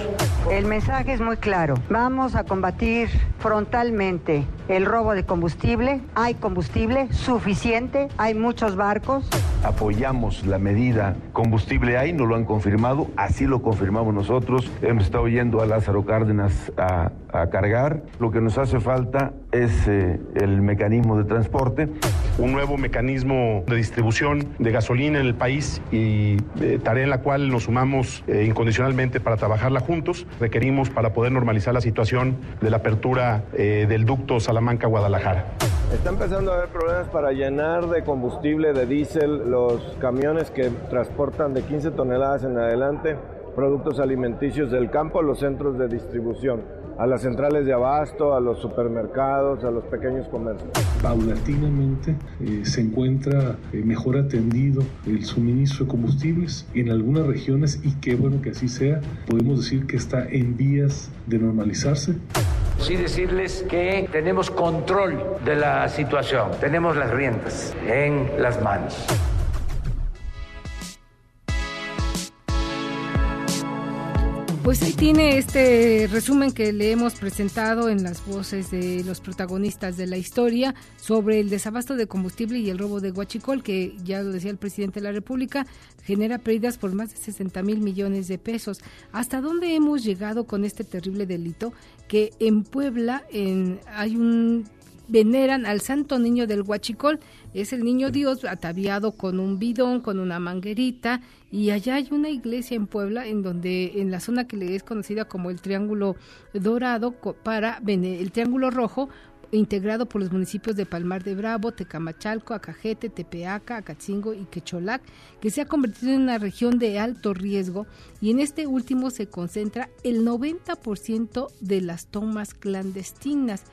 El mensaje es muy claro. Vamos a combatir frontalmente el robo de combustible. Hay combustible suficiente, hay muchos barcos. Apoyamos la medida combustible hay, nos lo han confirmado, así lo confirmamos nosotros. Hemos estado yendo a Lázaro Cárdenas a, a cargar. Lo que nos hace falta es eh, el mecanismo de transporte. Un nuevo mecanismo de distribución de gasolina en el país y eh, tarea en la cual nos sumamos eh, incondicionalmente para trabajarla juntos. Requerimos para poder normalizar la situación de la apertura eh, del ducto Salamanca-Guadalajara. Está empezando a haber problemas para llenar de combustible, de diésel, los camiones que transportan de 15 toneladas en adelante productos alimenticios del campo a los centros de distribución, a las centrales de abasto, a los supermercados, a los pequeños comercios. Paulatinamente eh, se encuentra eh, mejor atendido el suministro de combustibles en algunas regiones y qué bueno que así sea. Podemos decir que está en vías de normalizarse. Sí decirles que tenemos control de la situación, tenemos las riendas en las manos. Pues ahí tiene este resumen que le hemos presentado en las voces de los protagonistas de la historia sobre el desabasto de combustible y el robo de Huachicol, que ya lo decía el presidente de la República, genera pérdidas por más de 60 mil millones de pesos. ¿Hasta dónde hemos llegado con este terrible delito? Que en Puebla en, hay un veneran al Santo Niño del Huachicol. Es el niño Dios ataviado con un bidón, con una manguerita. Y allá hay una iglesia en Puebla, en donde, en la zona que le es conocida como el Triángulo Dorado, para el Triángulo Rojo, integrado por los municipios de Palmar de Bravo, Tecamachalco, Acajete, Tepeaca, Acatzingo y Quecholac, que se ha convertido en una región de alto riesgo y en este último se concentra el 90% de las tomas clandestinas.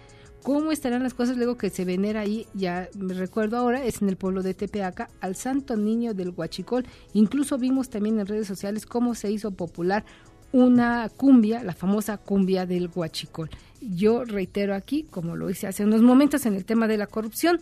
¿Cómo estarán las cosas luego que se venera ahí? Ya me recuerdo ahora, es en el pueblo de Tepeaca, al Santo Niño del Huachicol. Incluso vimos también en redes sociales cómo se hizo popular una cumbia, la famosa cumbia del Huachicol. Yo reitero aquí, como lo hice hace unos momentos en el tema de la corrupción,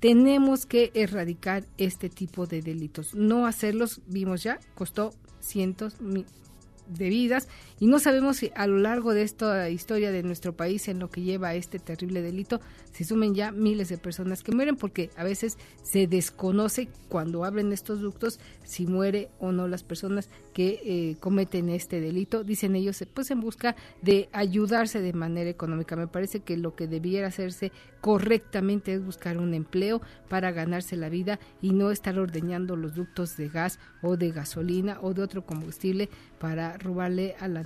tenemos que erradicar este tipo de delitos. No hacerlos, vimos ya, costó cientos, de vidas y no sabemos si a lo largo de esta historia de nuestro país en lo que lleva a este terrible delito se sumen ya miles de personas que mueren porque a veces se desconoce cuando abren estos ductos si muere o no las personas que eh, cometen este delito. Dicen ellos, pues en busca de ayudarse de manera económica. Me parece que lo que debiera hacerse correctamente es buscar un empleo para ganarse la vida y no estar ordeñando los ductos de gas o de gasolina o de otro combustible para robarle a la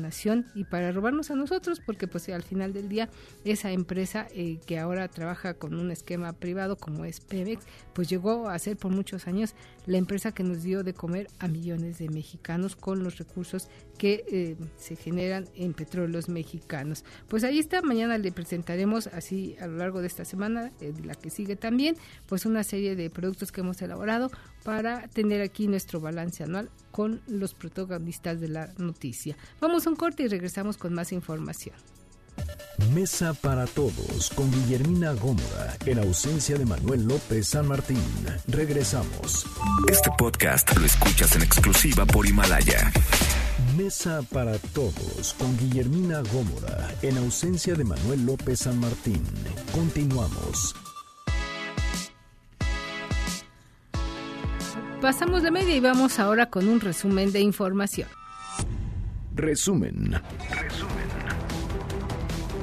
y para robarnos a nosotros, porque pues al final del día esa empresa eh, que ahora trabaja con un esquema privado como es Pemex, pues llegó a ser por muchos años la empresa que nos dio de comer a millones de mexicanos con los recursos que eh, se generan en petróleos mexicanos. Pues ahí está, mañana le presentaremos así a lo largo de esta semana, eh, la que sigue también, pues una serie de productos que hemos elaborado para tener aquí nuestro balance anual con los protagonistas de la noticia. Vamos a un corte y regresamos con más información. Mesa para todos con Guillermina Gómora, en ausencia de Manuel López San Martín. Regresamos. Este podcast lo escuchas en exclusiva por Himalaya. Mesa para todos con Guillermina Gómora, en ausencia de Manuel López San Martín. Continuamos. Pasamos de media y vamos ahora con un resumen de información. Resumen.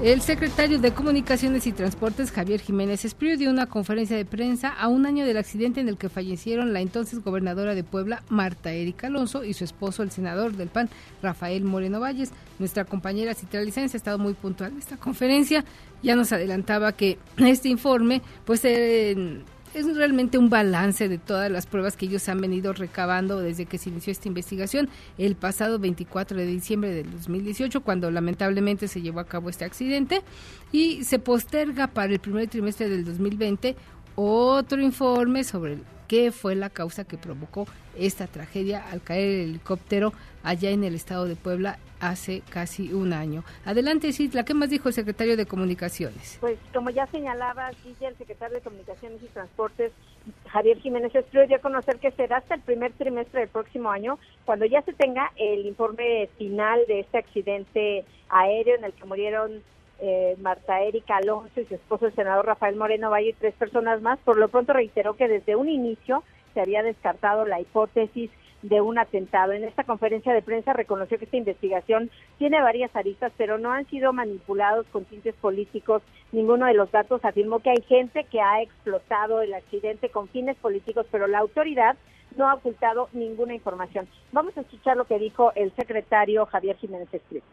El secretario de Comunicaciones y Transportes, Javier Jiménez Espriu, dio una conferencia de prensa a un año del accidente en el que fallecieron la entonces gobernadora de Puebla, Marta Erika Alonso, y su esposo, el senador del PAN, Rafael Moreno Valles. Nuestra compañera Citra Licencia ha estado muy puntual en esta conferencia. Ya nos adelantaba que este informe, pues, eh, es realmente un balance de todas las pruebas que ellos han venido recabando desde que se inició esta investigación el pasado 24 de diciembre del 2018, cuando lamentablemente se llevó a cabo este accidente, y se posterga para el primer trimestre del 2020 otro informe sobre qué fue la causa que provocó esta tragedia al caer el helicóptero allá en el estado de Puebla hace casi un año. Adelante, Citla, ¿qué más dijo el secretario de Comunicaciones? Pues como ya señalaba Guille, el secretario de Comunicaciones y Transportes, Javier Jiménez Estrella, dio a conocer que será hasta el primer trimestre del próximo año, cuando ya se tenga el informe final de este accidente aéreo en el que murieron eh, Marta Erika Alonso y su esposo el senador Rafael Moreno Valle y tres personas más. Por lo pronto reiteró que desde un inicio se había descartado la hipótesis de un atentado. En esta conferencia de prensa reconoció que esta investigación tiene varias aristas, pero no han sido manipulados con tintes políticos. Ninguno de los datos afirmó que hay gente que ha explotado el accidente con fines políticos, pero la autoridad no ha ocultado ninguna información. Vamos a escuchar lo que dijo el secretario Javier Jiménez Escrito.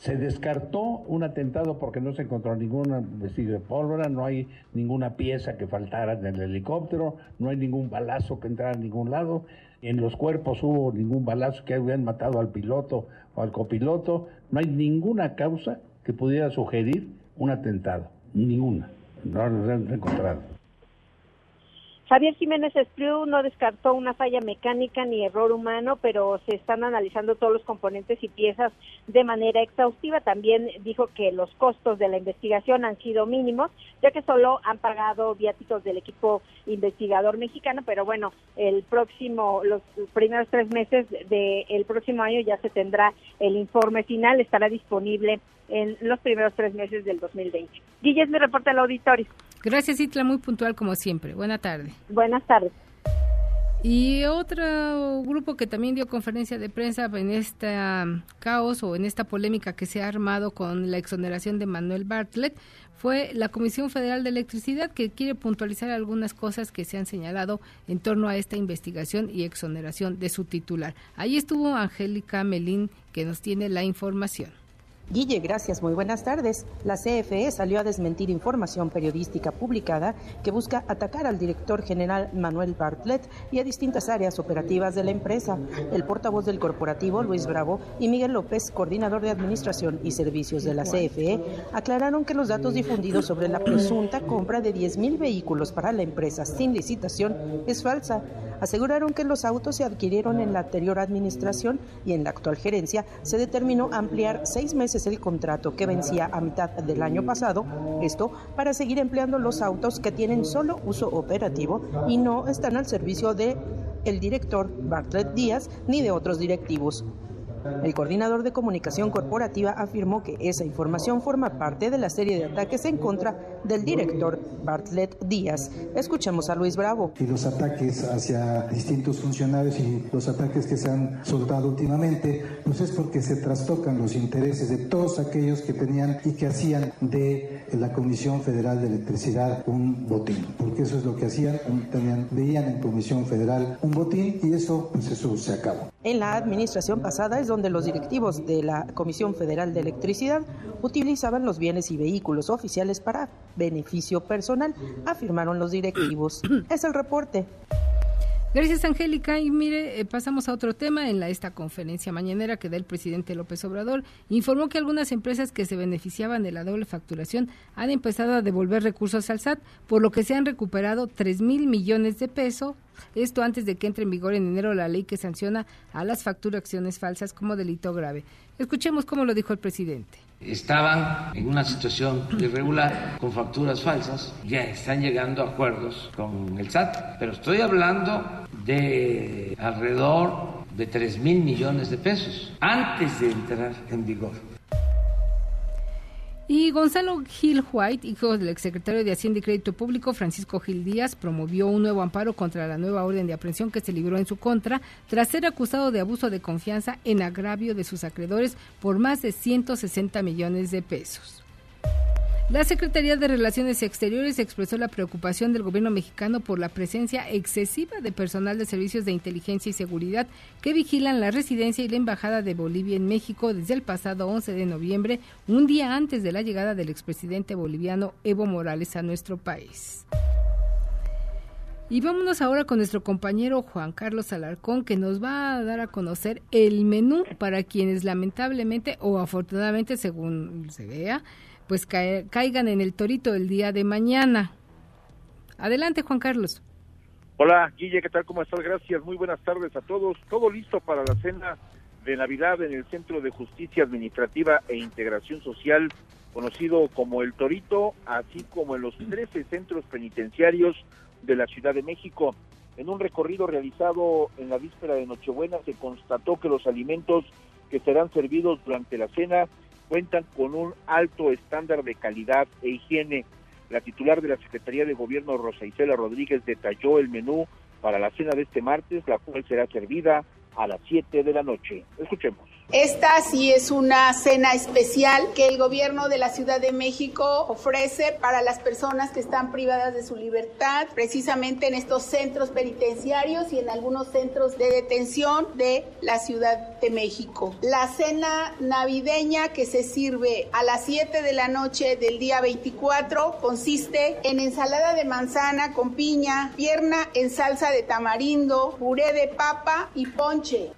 Se descartó un atentado porque no se encontró ningún vestido de pólvora, no hay ninguna pieza que faltara en el helicóptero, no hay ningún balazo que entrara a ningún lado. En los cuerpos hubo ningún balazo que hubieran matado al piloto o al copiloto. No hay ninguna causa que pudiera sugerir un atentado. Ninguna. No lo han encontrado. Javier Jiménez Espriu no descartó una falla mecánica ni error humano, pero se están analizando todos los componentes y piezas de manera exhaustiva. También dijo que los costos de la investigación han sido mínimos, ya que solo han pagado viáticos del equipo investigador mexicano, pero bueno, el próximo, los primeros tres meses del próximo año ya se tendrá el informe final, estará disponible en los primeros tres meses del 2020. Guille, es mi reporte al auditorio. Gracias, Itla, muy puntual como siempre. Buena tarde. Buenas tardes. Y otro grupo que también dio conferencia de prensa en este caos o en esta polémica que se ha armado con la exoneración de Manuel Bartlett fue la Comisión Federal de Electricidad que quiere puntualizar algunas cosas que se han señalado en torno a esta investigación y exoneración de su titular. Ahí estuvo Angélica Melín que nos tiene la información. Guille, gracias. Muy buenas tardes. La CFE salió a desmentir información periodística publicada que busca atacar al director general Manuel Bartlett y a distintas áreas operativas de la empresa. El portavoz del corporativo, Luis Bravo, y Miguel López, coordinador de Administración y Servicios de la CFE, aclararon que los datos difundidos sobre la presunta compra de 10.000 vehículos para la empresa sin licitación es falsa. aseguraron que los autos se adquirieron en la anterior administración y en la actual gerencia se determinó ampliar seis meses el contrato que vencía a mitad del año pasado, esto para seguir empleando los autos que tienen solo uso operativo y no están al servicio de el director Bartlett Díaz ni de otros directivos. El coordinador de comunicación corporativa afirmó que esa información forma parte de la serie de ataques en contra del director Bartlett Díaz. Escuchemos a Luis Bravo. Y los ataques hacia distintos funcionarios y los ataques que se han soltado últimamente, pues es porque se trastocan los intereses de todos aquellos que tenían y que hacían de la Comisión Federal de Electricidad un botín, porque eso es lo que hacían, tenían, veían en Comisión Federal un botín y eso, pues eso se acabó. En la administración pasada es donde los directivos de la Comisión Federal de Electricidad utilizaban los bienes y vehículos oficiales para beneficio personal, afirmaron los directivos. Es el reporte. Gracias, Angélica. Y mire, eh, pasamos a otro tema. En la, esta conferencia mañanera que da el presidente López Obrador, informó que algunas empresas que se beneficiaban de la doble facturación han empezado a devolver recursos al SAT, por lo que se han recuperado 3 mil millones de pesos. Esto antes de que entre en vigor en enero la ley que sanciona a las facturaciones falsas como delito grave. Escuchemos cómo lo dijo el presidente estaban en una situación irregular con facturas falsas, ya están llegando a acuerdos con el SAT, pero estoy hablando de alrededor de 3 mil millones de pesos antes de entrar en vigor. Y Gonzalo Gil White, hijo del exsecretario de Hacienda y Crédito Público, Francisco Gil Díaz, promovió un nuevo amparo contra la nueva orden de aprehensión que se libró en su contra tras ser acusado de abuso de confianza en agravio de sus acreedores por más de 160 millones de pesos. La Secretaría de Relaciones Exteriores expresó la preocupación del gobierno mexicano por la presencia excesiva de personal de servicios de inteligencia y seguridad que vigilan la residencia y la embajada de Bolivia en México desde el pasado 11 de noviembre, un día antes de la llegada del expresidente boliviano Evo Morales a nuestro país. Y vámonos ahora con nuestro compañero Juan Carlos Alarcón, que nos va a dar a conocer el menú para quienes lamentablemente o afortunadamente, según se vea, pues caigan en el torito el día de mañana. Adelante, Juan Carlos. Hola, Guille, ¿qué tal? ¿Cómo estás? Gracias. Muy buenas tardes a todos. Todo listo para la cena de Navidad en el Centro de Justicia Administrativa e Integración Social, conocido como El Torito, así como en los 13 centros penitenciarios de la Ciudad de México. En un recorrido realizado en la víspera de Nochebuena se constató que los alimentos que serán servidos durante la cena cuentan con un alto estándar de calidad e higiene. La titular de la Secretaría de Gobierno, Rosa Isela Rodríguez, detalló el menú para la cena de este martes, la cual será servida a las 7 de la noche. Escuchemos. Esta sí es una cena especial que el gobierno de la Ciudad de México ofrece para las personas que están privadas de su libertad, precisamente en estos centros penitenciarios y en algunos centros de detención de la Ciudad de México. La cena navideña que se sirve a las 7 de la noche del día 24 consiste en ensalada de manzana con piña, pierna en salsa de tamarindo, puré de papa y ponche.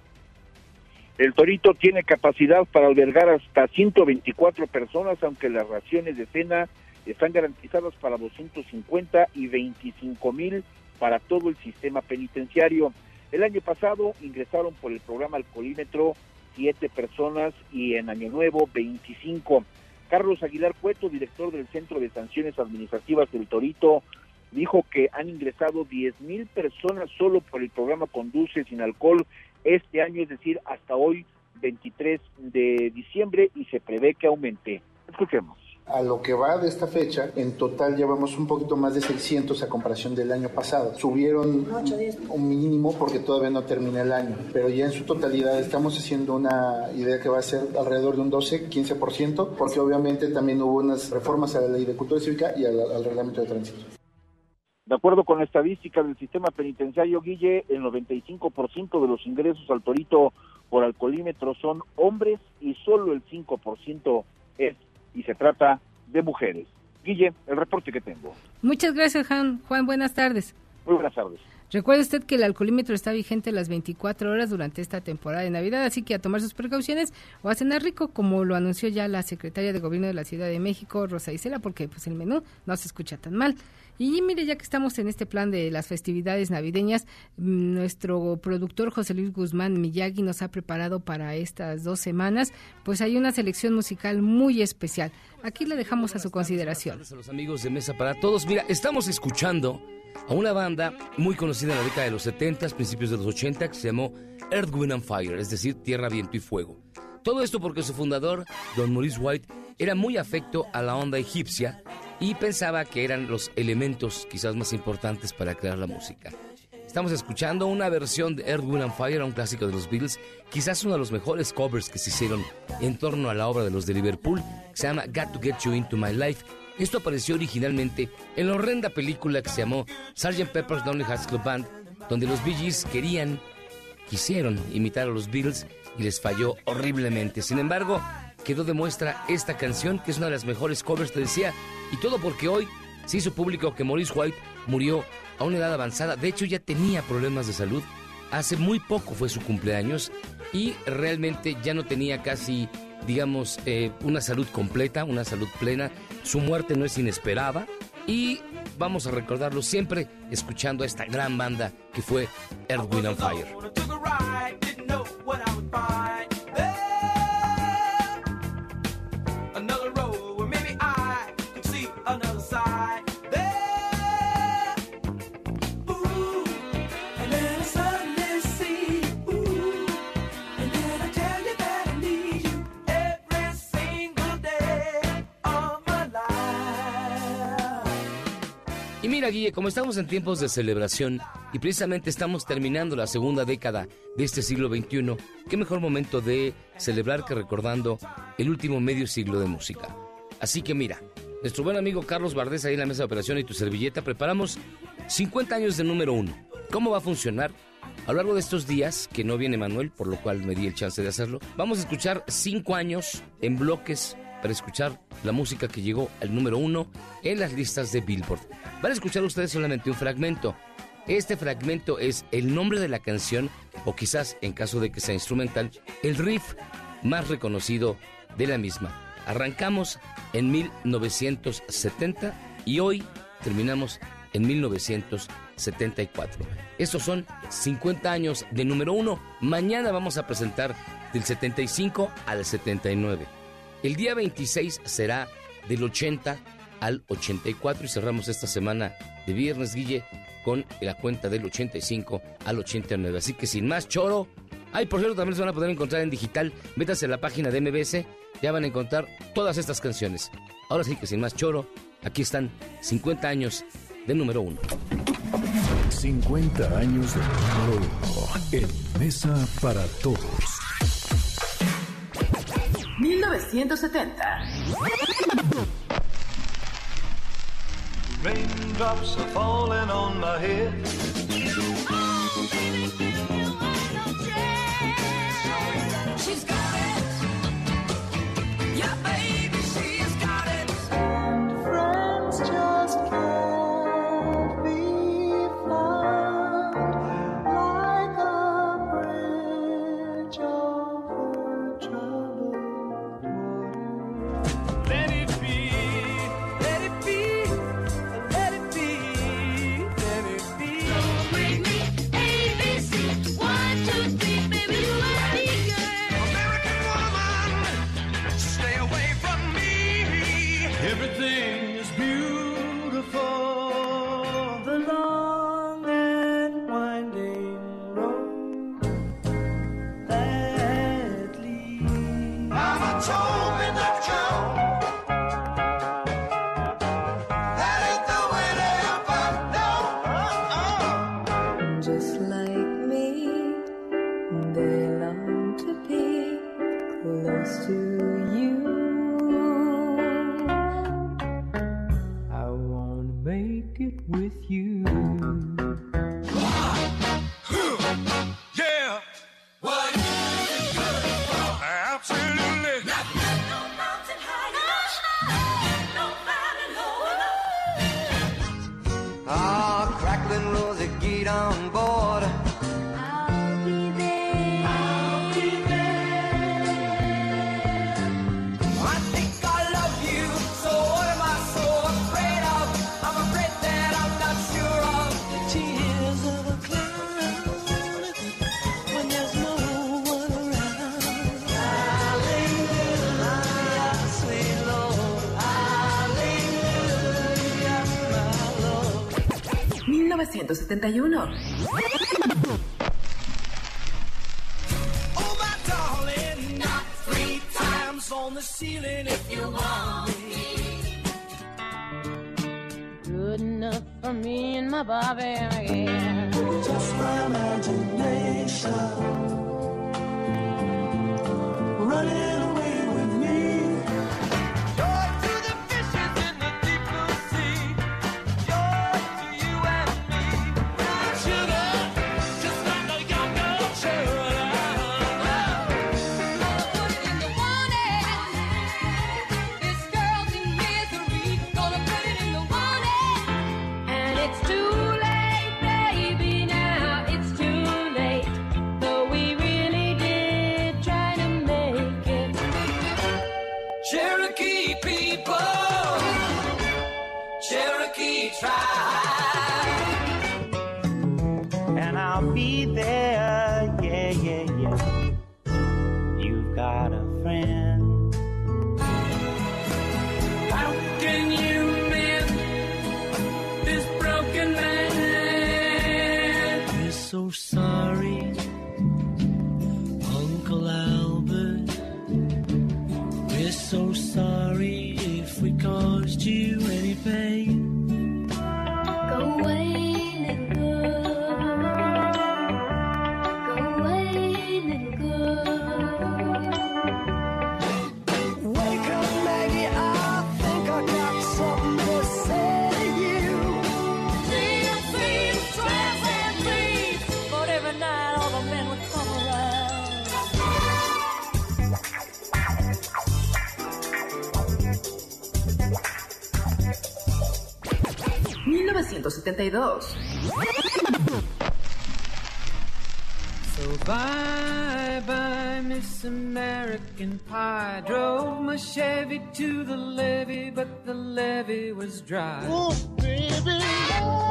El Torito tiene capacidad para albergar hasta 124 personas, aunque las raciones de cena están garantizadas para 250 y 25 mil para todo el sistema penitenciario. El año pasado ingresaron por el programa Alcoholímetro siete personas y en Año Nuevo 25. Carlos Aguilar Cueto, director del Centro de Sanciones Administrativas del Torito, dijo que han ingresado 10 mil personas solo por el programa Conduce sin alcohol este año, es decir, hasta hoy, 23 de diciembre, y se prevé que aumente. Escuchemos. A lo que va de esta fecha, en total llevamos un poquito más de 600 a comparación del año pasado. Subieron un mínimo porque todavía no termina el año, pero ya en su totalidad estamos haciendo una idea que va a ser alrededor de un 12-15%, porque obviamente también hubo unas reformas a la ley de cultura cívica y al, al reglamento de tránsito. De acuerdo con la estadística del sistema penitenciario, Guille, el 95% de los ingresos al torito por alcoholímetro son hombres y solo el 5% es y se trata de mujeres. Guille, el reporte que tengo. Muchas gracias, Juan. Juan, buenas tardes. Muy buenas tardes. Recuerde usted que el alcoholímetro está vigente las 24 horas durante esta temporada de Navidad, así que a tomar sus precauciones o a cenar rico, como lo anunció ya la secretaria de Gobierno de la Ciudad de México, Rosa Isela, porque pues el menú no se escucha tan mal. Y mire, ya que estamos en este plan de las festividades navideñas, mm, nuestro productor José Luis Guzmán Miyagi nos ha preparado para estas dos semanas, pues hay una selección musical muy especial. Aquí le dejamos a su consideración. A los amigos de Mesa para Todos, mira, estamos escuchando a una banda muy conocida en la década de los 70, principios de los 80, que se llamó Earth, Wind and Fire, es decir, Tierra, Viento y Fuego. Todo esto porque su fundador, Don Maurice White, era muy afecto a la onda egipcia y pensaba que eran los elementos quizás más importantes para crear la música. Estamos escuchando una versión de Earth, Wind and Fire, un clásico de los Beatles, quizás uno de los mejores covers que se hicieron en torno a la obra de los de Liverpool, que se llama Got to Get You Into My Life. Esto apareció originalmente en la horrenda película que se llamó Sgt. Pepper's Lonely Hearts Club Band, donde los Bee Gees querían, quisieron imitar a los Beatles y les falló horriblemente. Sin embargo, quedó de muestra esta canción, que es una de las mejores covers, te decía, y todo porque hoy se hizo público que Maurice White murió a una edad avanzada. De hecho, ya tenía problemas de salud. Hace muy poco fue su cumpleaños y realmente ya no tenía casi, digamos, eh, una salud completa, una salud plena. Su muerte no es inesperada y vamos a recordarlo siempre escuchando a esta gran banda que fue Earth, Wind and Fire. Mira, Guille, como estamos en tiempos de celebración y precisamente estamos terminando la segunda década de este siglo XXI, qué mejor momento de celebrar que recordando el último medio siglo de música. Así que mira, nuestro buen amigo Carlos Bardés ahí en la mesa de operación y tu servilleta preparamos 50 años de número uno. ¿Cómo va a funcionar? A lo largo de estos días, que no viene Manuel, por lo cual me di el chance de hacerlo, vamos a escuchar cinco años en bloques para escuchar la música que llegó al número uno en las listas de Billboard. Van a escuchar ustedes solamente un fragmento. Este fragmento es el nombre de la canción, o quizás, en caso de que sea instrumental, el riff más reconocido de la misma. Arrancamos en 1970 y hoy terminamos en 1974. Estos son 50 años de número uno. Mañana vamos a presentar del 75 al 79. El día 26 será del 80 al 84 y cerramos esta semana de viernes, Guille, con la cuenta del 85 al 89. Así que sin más choro. Ay, por cierto, también se van a poder encontrar en digital. Métanse a la página de MBS, ya van a encontrar todas estas canciones. Ahora sí que sin más choro, aquí están 50 años de número uno. 50 años de número uno en Mesa para Todos. 1970. Raindrops are falling on my head. 1971. 72. So bye bye, Miss American Pie. Drove my Chevy to the levee, but the levee was dry. Oh, baby.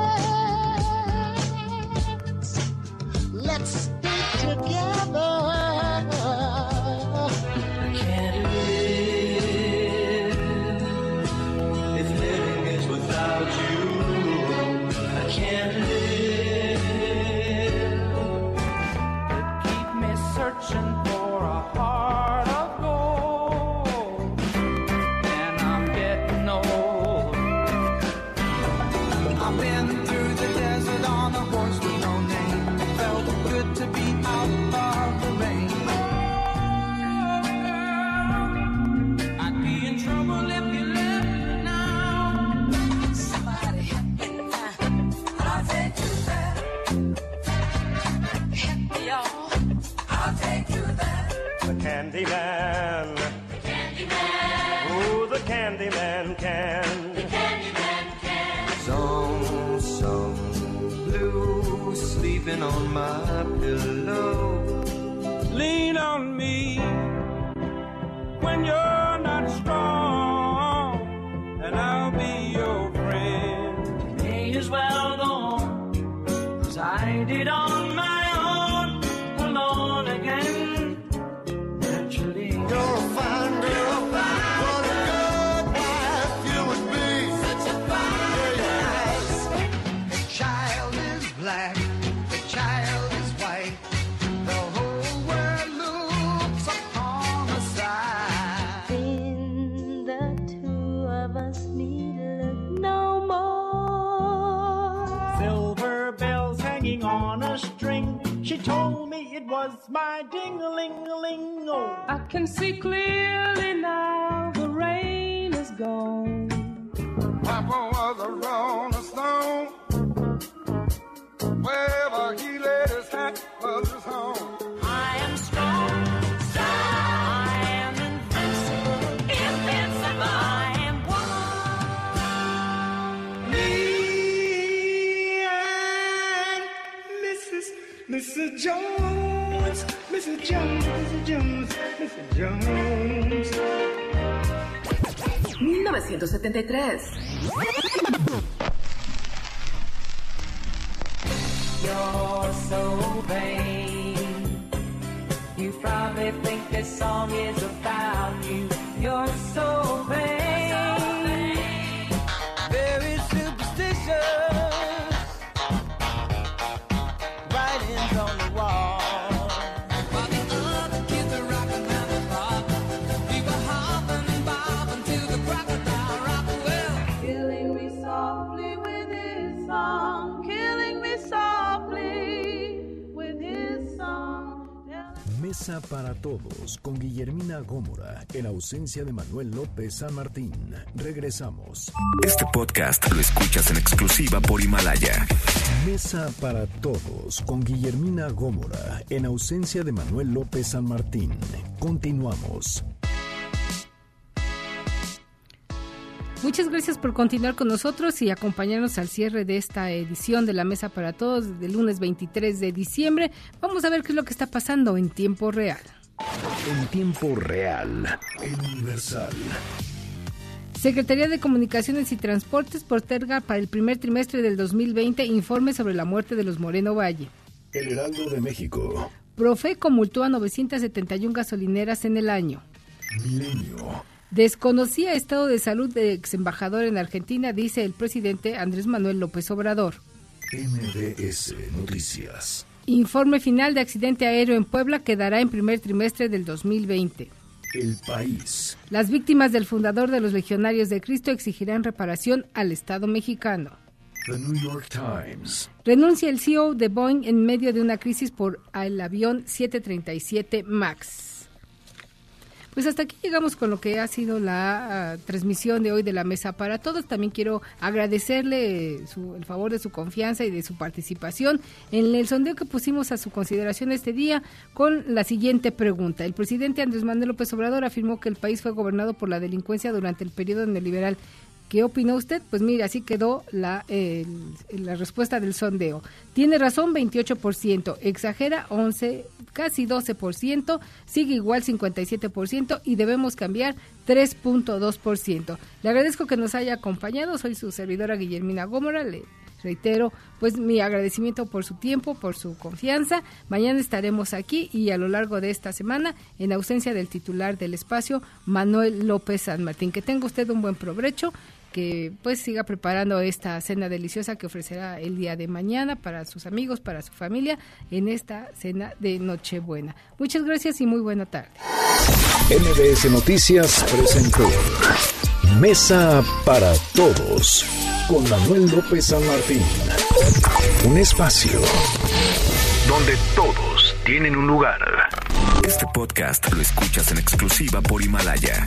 song is about. Para todos con Guillermina Gómora, en ausencia de Manuel López San Martín. Regresamos. Este podcast lo escuchas en exclusiva por Himalaya. Mesa para todos con Guillermina Gómora, en ausencia de Manuel López San Martín. Continuamos. Muchas gracias por continuar con nosotros y acompañarnos al cierre de esta edición de la Mesa para Todos del lunes 23 de diciembre. Vamos a ver qué es lo que está pasando en tiempo real. En tiempo real, el Universal. Secretaría de Comunicaciones y Transportes posterga para el primer trimestre del 2020 informe sobre la muerte de los Moreno Valle. El Heraldo de México. Profeco multó a 971 gasolineras en el año. Milenio. Desconocía estado de salud de ex embajador en Argentina, dice el presidente Andrés Manuel López Obrador. MBS Noticias. Informe final de accidente aéreo en Puebla quedará en primer trimestre del 2020. El país. Las víctimas del fundador de los Legionarios de Cristo exigirán reparación al Estado mexicano. The New York Times. Renuncia el CEO de Boeing en medio de una crisis por el avión 737 MAX. Pues hasta aquí llegamos con lo que ha sido la ah, transmisión de hoy de la Mesa para Todos. También quiero agradecerle eh, su- el favor de su confianza y de su participación en el sondeo que pusimos a su consideración este día con la siguiente pregunta. El presidente Andrés Manuel López Obrador afirmó que el país fue gobernado por la delincuencia durante el periodo neoliberal. ¿Qué opinó usted? Pues mire, así quedó la, la respuesta del sondeo. Tiene razón 28%, exagera 11, casi 12%, sigue igual 57% y debemos cambiar 3.2%. Le agradezco que nos haya acompañado, soy su servidora Guillermina Gómora, le reitero pues mi agradecimiento por su tiempo, por su confianza. Mañana estaremos aquí y a lo largo de esta semana en ausencia del titular del espacio, Manuel López San Martín. Que tenga usted un buen provecho que pues siga preparando esta cena deliciosa que ofrecerá el día de mañana para sus amigos, para su familia, en esta cena de Nochebuena. Muchas gracias y muy buena tarde. MBS Noticias presentó Mesa para Todos con Manuel López San Martín. Un espacio Donde todos tienen un lugar. Este podcast lo escuchas en exclusiva por Himalaya.